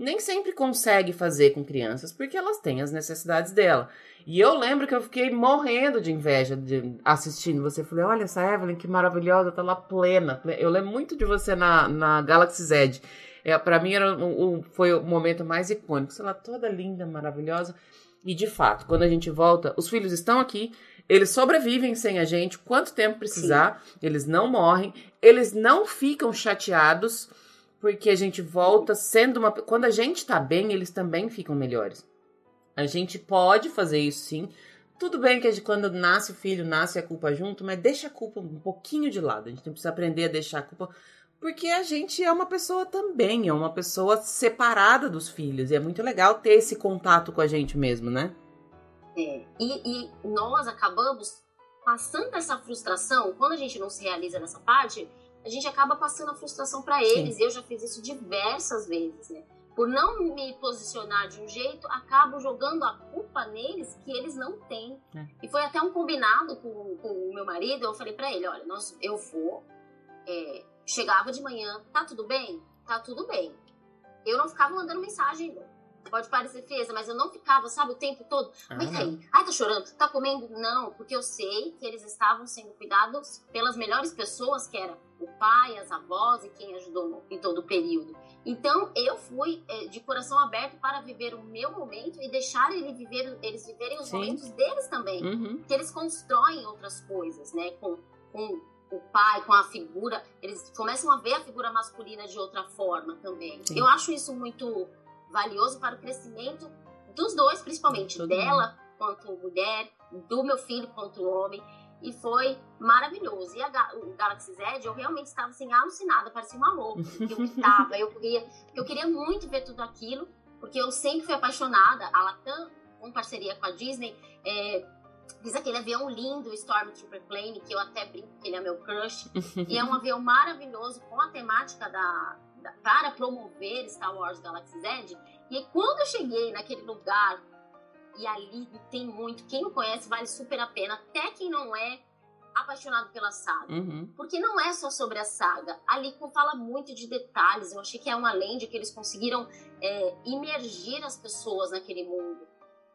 nem sempre consegue fazer com crianças, porque elas têm as necessidades dela. E eu lembro que eu fiquei morrendo de inveja de assistindo você. Falei, olha essa Evelyn, que maravilhosa, tá lá plena. Eu lembro muito de você na, na Galaxy Z. É, para mim era o, o, foi o momento mais icônico. Sei lá, toda linda, maravilhosa. E de fato, quando a gente volta, os filhos estão aqui, eles sobrevivem sem a gente, quanto tempo precisar, Sim. eles não morrem, eles não ficam chateados porque a gente volta sendo uma. Quando a gente tá bem, eles também ficam melhores. A gente pode fazer isso sim. Tudo bem que quando nasce o filho, nasce a culpa junto, mas deixa a culpa um pouquinho de lado. A gente precisa aprender a deixar a culpa. Porque a gente é uma pessoa também, é uma pessoa separada dos filhos. E é muito legal ter esse contato com a gente mesmo, né? É. E, e nós acabamos passando essa frustração, quando a gente não se realiza nessa parte, a gente acaba passando a frustração para eles. Sim. Eu já fiz isso diversas vezes, né? Por não me posicionar de um jeito, acabo jogando a culpa neles que eles não têm. É. E foi até um combinado com, com o meu marido. Eu falei para ele: olha, nós, eu vou. É, chegava de manhã, tá tudo bem? Tá tudo bem. Eu não ficava mandando mensagem, Pode parecer frieza, mas eu não ficava, sabe, o tempo todo. Ah, aí, ai, tá chorando, tá comendo? Não, porque eu sei que eles estavam sendo cuidados pelas melhores pessoas, que era o pai, as avós e quem ajudou em todo o período. Então, eu fui é, de coração aberto para viver o meu momento e deixar ele viver, eles viverem os Sim. momentos deles também. Uhum. Que eles constroem outras coisas, né? Com, com o pai, com a figura, eles começam a ver a figura masculina de outra forma também. Sim. Eu acho isso muito valioso para o crescimento dos dois, principalmente Todo dela mundo. quanto mulher, do meu filho quanto homem. E foi maravilhoso. E a, o Galaxy Z, eu realmente estava assim, alucinada, parecia uma louca. Eu estava, eu queria, eu queria muito ver tudo aquilo, porque eu sempre fui apaixonada. A Latam, com parceria com a Disney, é, Fiz aquele avião lindo, o Stormtrooper Plane, que eu até brinco que ele é meu crush. e é um avião maravilhoso com a temática da, para promover Star Wars Galaxy Z. E quando eu cheguei naquele lugar, e ali tem muito, quem não conhece vale super a pena, até quem não é apaixonado pela saga. Uhum. Porque não é só sobre a saga. Ali fala muito de detalhes. Eu achei que é uma lenda que eles conseguiram é, imergir as pessoas naquele mundo.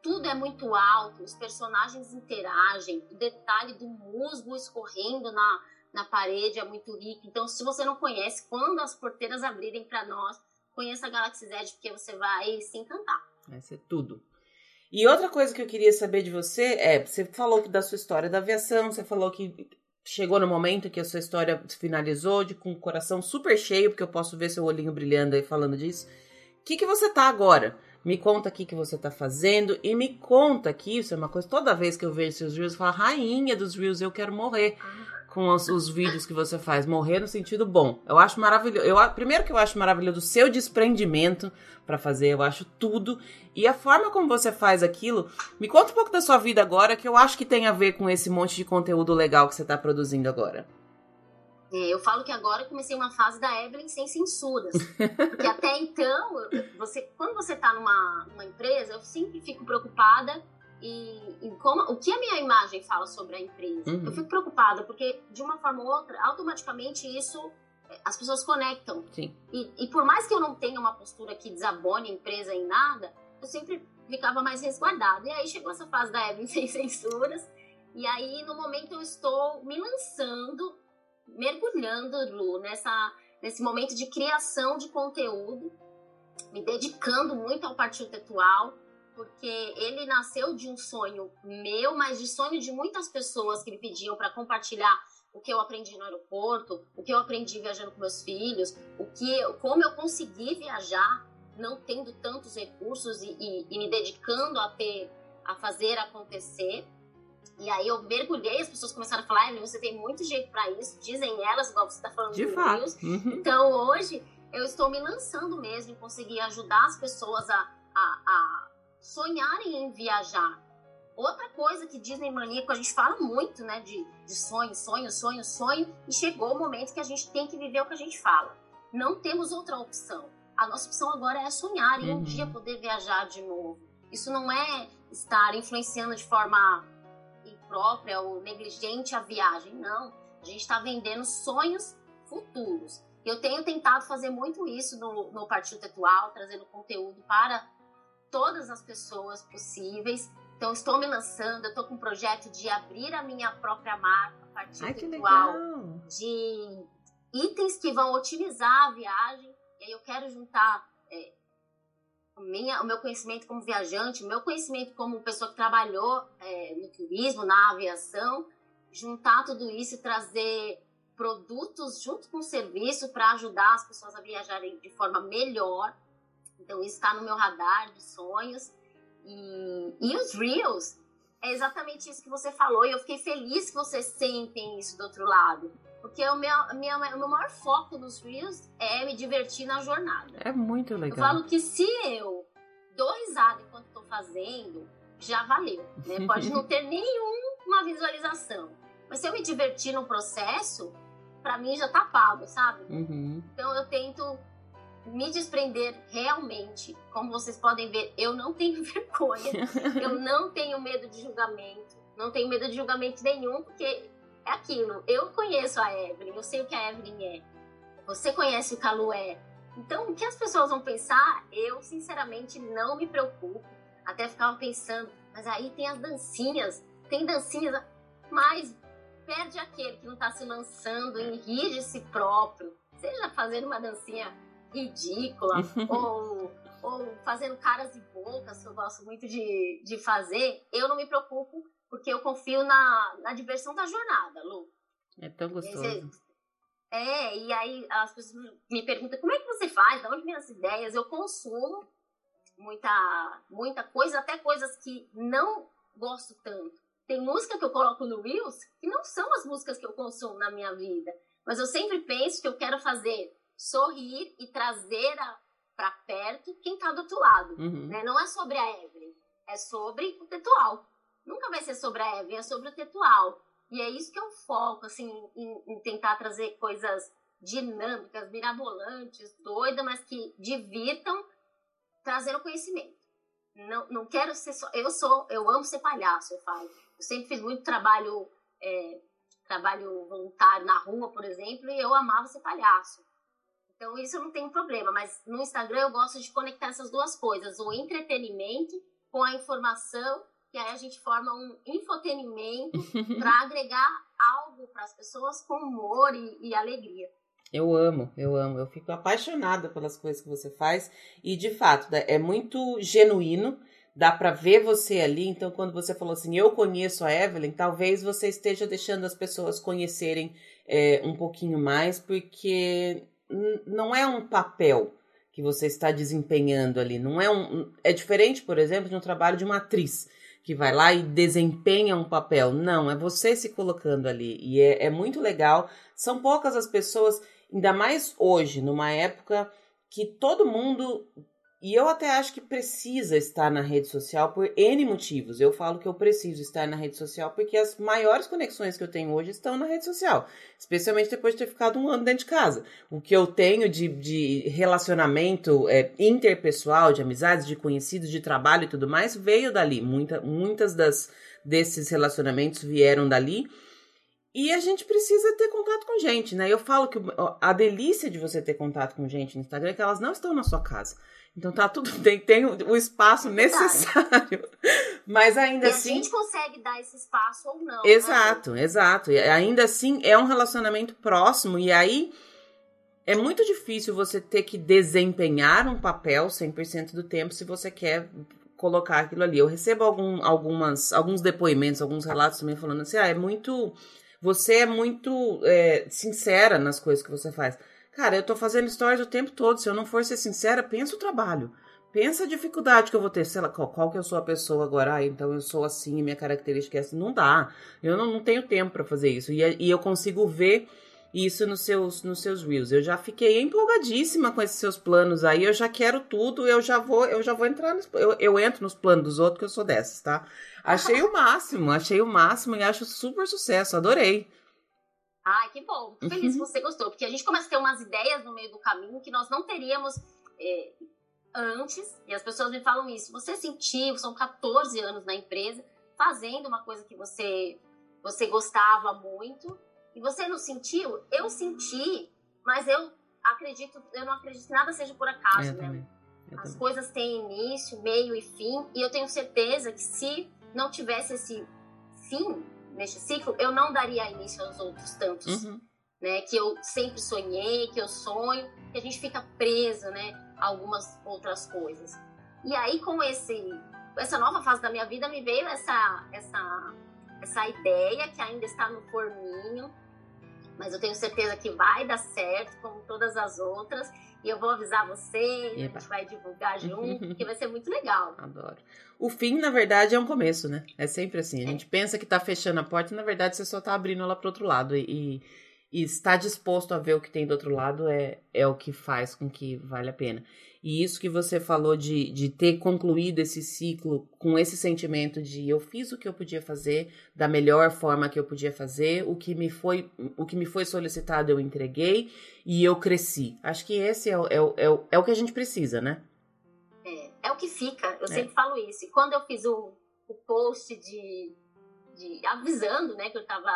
Tudo é muito alto, os personagens interagem, o detalhe do musgo escorrendo na, na parede é muito rico. Então, se você não conhece, quando as porteiras abrirem para nós, conheça a Galaxy Z, porque você vai se encantar. Vai ser tudo. E outra coisa que eu queria saber de você é: você falou da sua história da aviação, você falou que chegou no momento que a sua história finalizou, de, com o coração super cheio, porque eu posso ver seu olhinho brilhando aí falando disso. O que, que você tá agora? Me conta aqui o que você tá fazendo e me conta aqui, isso é uma coisa, toda vez que eu vejo seus reels, eu falo, rainha dos reels, eu quero morrer. Ah com os, os, vídeos que você faz. Morrer no sentido bom. Eu acho maravilhoso. Eu, primeiro que eu acho maravilhoso o seu desprendimento para fazer, eu acho tudo. E a forma como você faz aquilo. Me conta um pouco da sua vida agora, que eu acho que tem a ver com esse monte de conteúdo legal que você tá produzindo agora. É, eu falo que agora eu comecei uma fase da Evelyn sem censuras. Porque até então, você, quando você tá numa, numa empresa, eu sempre fico preocupada e, e como, o que a minha imagem fala sobre a empresa. Uhum. Eu fico preocupada, porque de uma forma ou outra, automaticamente isso eh, as pessoas conectam. Sim. E, e por mais que eu não tenha uma postura que desabone a empresa em nada, eu sempre ficava mais resguardada. E aí chegou essa fase da Evelyn sem censuras. E aí, no momento, eu estou me lançando, mergulhando, Lu, nessa, nesse momento de criação de conteúdo, me dedicando muito ao partido tetual porque ele nasceu de um sonho meu, mas de sonho de muitas pessoas que me pediam para compartilhar o que eu aprendi no aeroporto, o que eu aprendi viajando com meus filhos, o que, como eu consegui viajar não tendo tantos recursos e, e, e me dedicando a ter, a fazer acontecer. E aí eu mergulhei, as pessoas começaram a falar, você tem muito jeito para isso, dizem elas, igual você está falando de fato. Uhum. Então hoje eu estou me lançando mesmo em conseguir ajudar as pessoas a, a, a sonharem em viajar. Outra coisa que Disney Maníaco, a gente fala muito, né, de, de sonho, sonho, sonho, sonho, e chegou o momento que a gente tem que viver o que a gente fala. Não temos outra opção. A nossa opção agora é sonhar e uhum. um dia poder viajar de novo. Isso não é estar influenciando de forma imprópria ou negligente a viagem, não. A gente está vendendo sonhos futuros. Eu tenho tentado fazer muito isso no, no Partido Tetual, trazendo conteúdo para todas as pessoas possíveis. Então, estou me lançando, estou com um projeto de abrir a minha própria marca a partir Ai, virtual de itens que vão otimizar a viagem. E aí eu quero juntar é, minha, o meu conhecimento como viajante, o meu conhecimento como pessoa que trabalhou é, no turismo, na aviação, juntar tudo isso e trazer produtos junto com o serviço para ajudar as pessoas a viajarem de forma melhor então, isso está no meu radar de sonhos. E, e os Reels é exatamente isso que você falou. E eu fiquei feliz que vocês sentem isso do outro lado. Porque o meu, minha, o meu maior foco nos Reels é me divertir na jornada. É muito legal. Eu falo que se eu dou risada enquanto estou fazendo, já valeu. Né? Pode não ter nenhuma visualização. Mas se eu me divertir no processo, para mim já tá pago, sabe? Uhum. Então eu tento me desprender realmente. Como vocês podem ver, eu não tenho vergonha, eu não tenho medo de julgamento, não tenho medo de julgamento nenhum, porque é aquilo. Eu conheço a Evelyn, eu sei o que a Evelyn é. Você conhece o que a Lu é. Então, o que as pessoas vão pensar, eu sinceramente não me preocupo. Até ficava pensando, mas aí tem as dancinhas, tem dancinhas, mas perde aquele que não está se lançando em rir de si próprio, seja fazendo uma dancinha ridícula ou, ou fazendo caras e bocas, que eu gosto muito de, de fazer, eu não me preocupo porque eu confio na, na diversão da jornada, Lu. É tão gostoso. É, e aí as pessoas me perguntam como é que você faz, de onde vem as ideias? Eu consumo muita, muita coisa, até coisas que não gosto tanto. Tem música que eu coloco no Reels que não são as músicas que eu consumo na minha vida. Mas eu sempre penso que eu quero fazer sorrir e trazer para perto quem está do outro lado. Uhum. Né? Não é sobre a Evelyn, é sobre o Tetual. Nunca vai ser sobre a Evelyn, é sobre o Tetual. E é isso que eu foco, assim, em, em tentar trazer coisas dinâmicas, mirabolantes, doidas, mas que divirtam, trazendo conhecimento. Não, não quero ser só. Eu sou, eu amo ser palhaço, eu falo. Eu sempre fiz muito trabalho, é, trabalho voluntário na rua, por exemplo, e eu amava ser palhaço. Então, isso eu não tenho problema, mas no Instagram eu gosto de conectar essas duas coisas, o entretenimento com a informação, que aí a gente forma um infotenimento para agregar algo para as pessoas com humor e, e alegria. Eu amo, eu amo. Eu fico apaixonada pelas coisas que você faz. E, de fato, é muito genuíno. Dá para ver você ali. Então, quando você falou assim, eu conheço a Evelyn, talvez você esteja deixando as pessoas conhecerem é, um pouquinho mais, porque não é um papel que você está desempenhando ali. Não é um. É diferente, por exemplo, de um trabalho de uma atriz que vai lá e desempenha um papel. Não, é você se colocando ali. E é, é muito legal. São poucas as pessoas, ainda mais hoje, numa época que todo mundo e eu até acho que precisa estar na rede social por N motivos. Eu falo que eu preciso estar na rede social porque as maiores conexões que eu tenho hoje estão na rede social. Especialmente depois de ter ficado um ano dentro de casa. O que eu tenho de, de relacionamento é, interpessoal, de amizades, de conhecidos, de trabalho e tudo mais, veio dali. Muita, muitas das, desses relacionamentos vieram dali. E a gente precisa ter contato com gente, né? Eu falo que a delícia de você ter contato com gente no Instagram é que elas não estão na sua casa. Então tá tudo tem, tem o espaço necessário. Mas ainda e assim. A gente consegue dar esse espaço ou não. Né? Exato, né? exato. E ainda assim é um relacionamento próximo. E aí é muito difícil você ter que desempenhar um papel 100% do tempo se você quer colocar aquilo ali. Eu recebo algum, algumas, alguns depoimentos, alguns relatos também falando assim: ah, é muito. Você é muito é, sincera nas coisas que você faz. Cara, eu tô fazendo stories o tempo todo. Se eu não for ser sincera, pensa o trabalho. Pensa a dificuldade que eu vou ter. Sei lá, qual, qual que eu sou a pessoa agora? Ah, então eu sou assim, minha característica é assim. Não dá. Eu não, não tenho tempo para fazer isso. E, e eu consigo ver isso nos seus, nos seus reels. Eu já fiquei empolgadíssima com esses seus planos aí. Eu já quero tudo. Eu já vou, eu já vou entrar nos, eu, eu entro nos planos dos outros que eu sou dessas, tá? Achei o máximo, achei o máximo e acho super sucesso. Adorei. Ai, que bom. Fico feliz que uhum. você gostou. Porque a gente começa a ter umas ideias no meio do caminho que nós não teríamos é, antes. E as pessoas me falam isso. Você sentiu, são 14 anos na empresa, fazendo uma coisa que você, você gostava muito. E você não sentiu? Eu senti, mas eu acredito, eu não acredito que nada seja por acaso, eu né? As também. coisas têm início, meio e fim. E eu tenho certeza que se não tivesse esse fim, neste ciclo, eu não daria início aos outros tantos, uhum. né? Que eu sempre sonhei, que eu sonho, que a gente fica preso, né? A algumas outras coisas. E aí, com esse, essa nova fase da minha vida, me veio essa, essa, essa ideia que ainda está no forminho, mas eu tenho certeza que vai dar certo, como todas as outras. E eu vou avisar você, a gente vai divulgar junto, porque vai ser muito legal. Adoro. O fim, na verdade, é um começo, né? É sempre assim. A é. gente pensa que tá fechando a porta e, na verdade, você só tá abrindo ela pro outro lado. E, e estar disposto a ver o que tem do outro lado é, é o que faz com que vale a pena. E isso que você falou de, de ter concluído esse ciclo com esse sentimento de eu fiz o que eu podia fazer da melhor forma que eu podia fazer, o que me foi, o que me foi solicitado eu entreguei e eu cresci. Acho que esse é, o, é, o, é, o, é o que a gente precisa, né? É, é o que fica. Eu é. sempre falo isso. E quando eu fiz o, o post de, de avisando né, que eu estava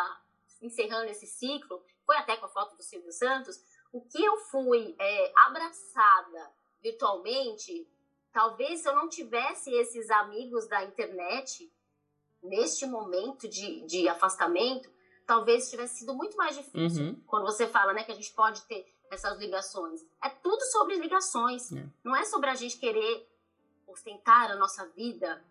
encerrando esse ciclo, foi até com a foto do Silvio Santos, o que eu fui é, abraçada virtualmente, talvez eu não tivesse esses amigos da internet, neste momento de, de afastamento, talvez tivesse sido muito mais difícil. Uhum. Quando você fala né, que a gente pode ter essas ligações. É tudo sobre ligações. É. Não é sobre a gente querer ostentar a nossa vida,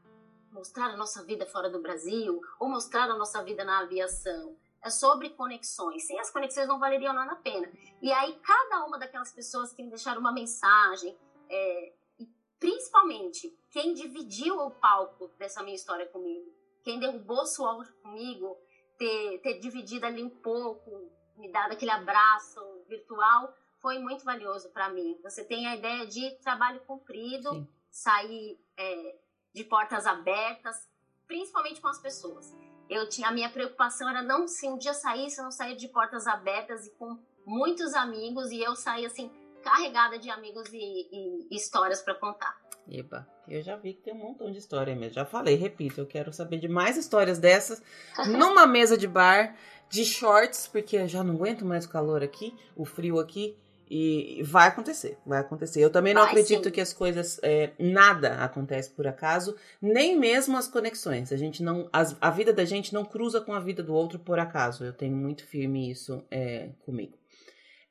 mostrar a nossa vida fora do Brasil, ou mostrar a nossa vida na aviação. É sobre conexões. Sem as conexões não valeriam nada a pena. E aí, cada uma daquelas pessoas que me deixaram uma mensagem, é, e principalmente quem dividiu o palco dessa minha história comigo, quem derrubou suor comigo, ter, ter dividido ali um pouco, me dado aquele abraço virtual, foi muito valioso para mim. Você tem a ideia de trabalho cumprido, Sim. sair é, de portas abertas, principalmente com as pessoas eu tinha a minha preocupação era não se um dia sair, se não sair de portas abertas e com muitos amigos e eu saí assim carregada de amigos e, e histórias para contar. Eba, eu já vi que tem um montão de história mesmo. Já falei, repito, eu quero saber de mais histórias dessas numa mesa de bar, de shorts, porque eu já não aguento mais o calor aqui, o frio aqui. E vai acontecer, vai acontecer. Eu também não vai, acredito sim. que as coisas, é, nada acontece por acaso, nem mesmo as conexões. A gente não, as, a vida da gente não cruza com a vida do outro por acaso. Eu tenho muito firme isso é, comigo.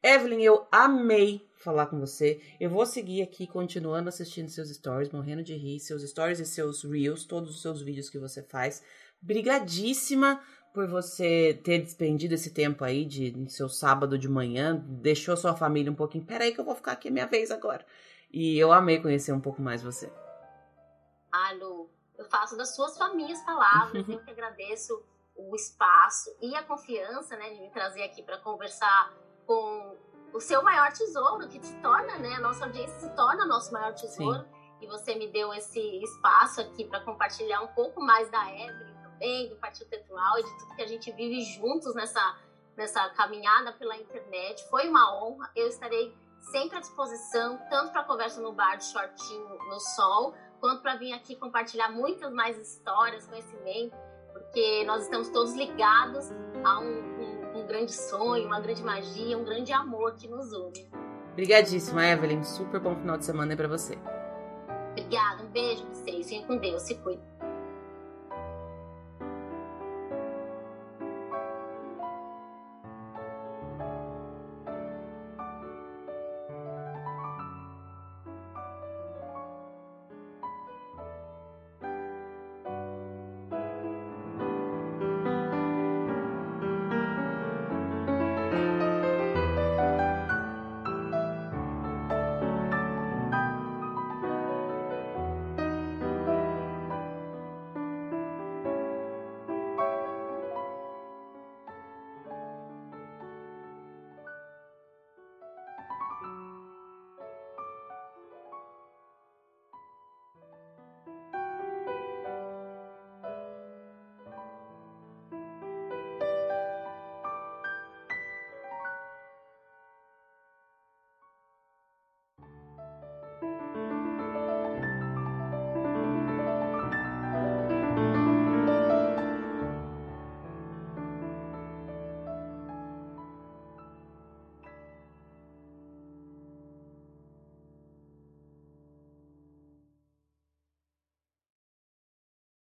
Evelyn, eu amei falar com você. Eu vou seguir aqui continuando assistindo seus stories, morrendo de rir, seus stories e seus reels, todos os seus vídeos que você faz. Brigadíssima por você ter despendido esse tempo aí de seu sábado de manhã, deixou sua família um pouquinho. Peraí que eu vou ficar aqui minha vez agora. E eu amei conhecer um pouco mais você. Ah, Lu, eu faço das suas famílias palavras, eu que agradeço o espaço e a confiança, né, de me trazer aqui para conversar com o seu maior tesouro, que se torna, né, a nossa audiência se torna nosso maior tesouro. Sim. E você me deu esse espaço aqui para compartilhar um pouco mais da Evelyn também, do Partido Tetual e de tudo que a gente vive juntos nessa, nessa caminhada pela internet. Foi uma honra. Eu estarei sempre à disposição, tanto para conversa no bar de shortinho no sol, quanto para vir aqui compartilhar muitas mais histórias, conhecimento, porque nós estamos todos ligados a um, um, um grande sonho, uma grande magia, um grande amor que nos une. Obrigadíssima, Evelyn. Super bom final de semana para você. Obrigada, um beijo pra vocês. Fiquem com Deus, se cuidem.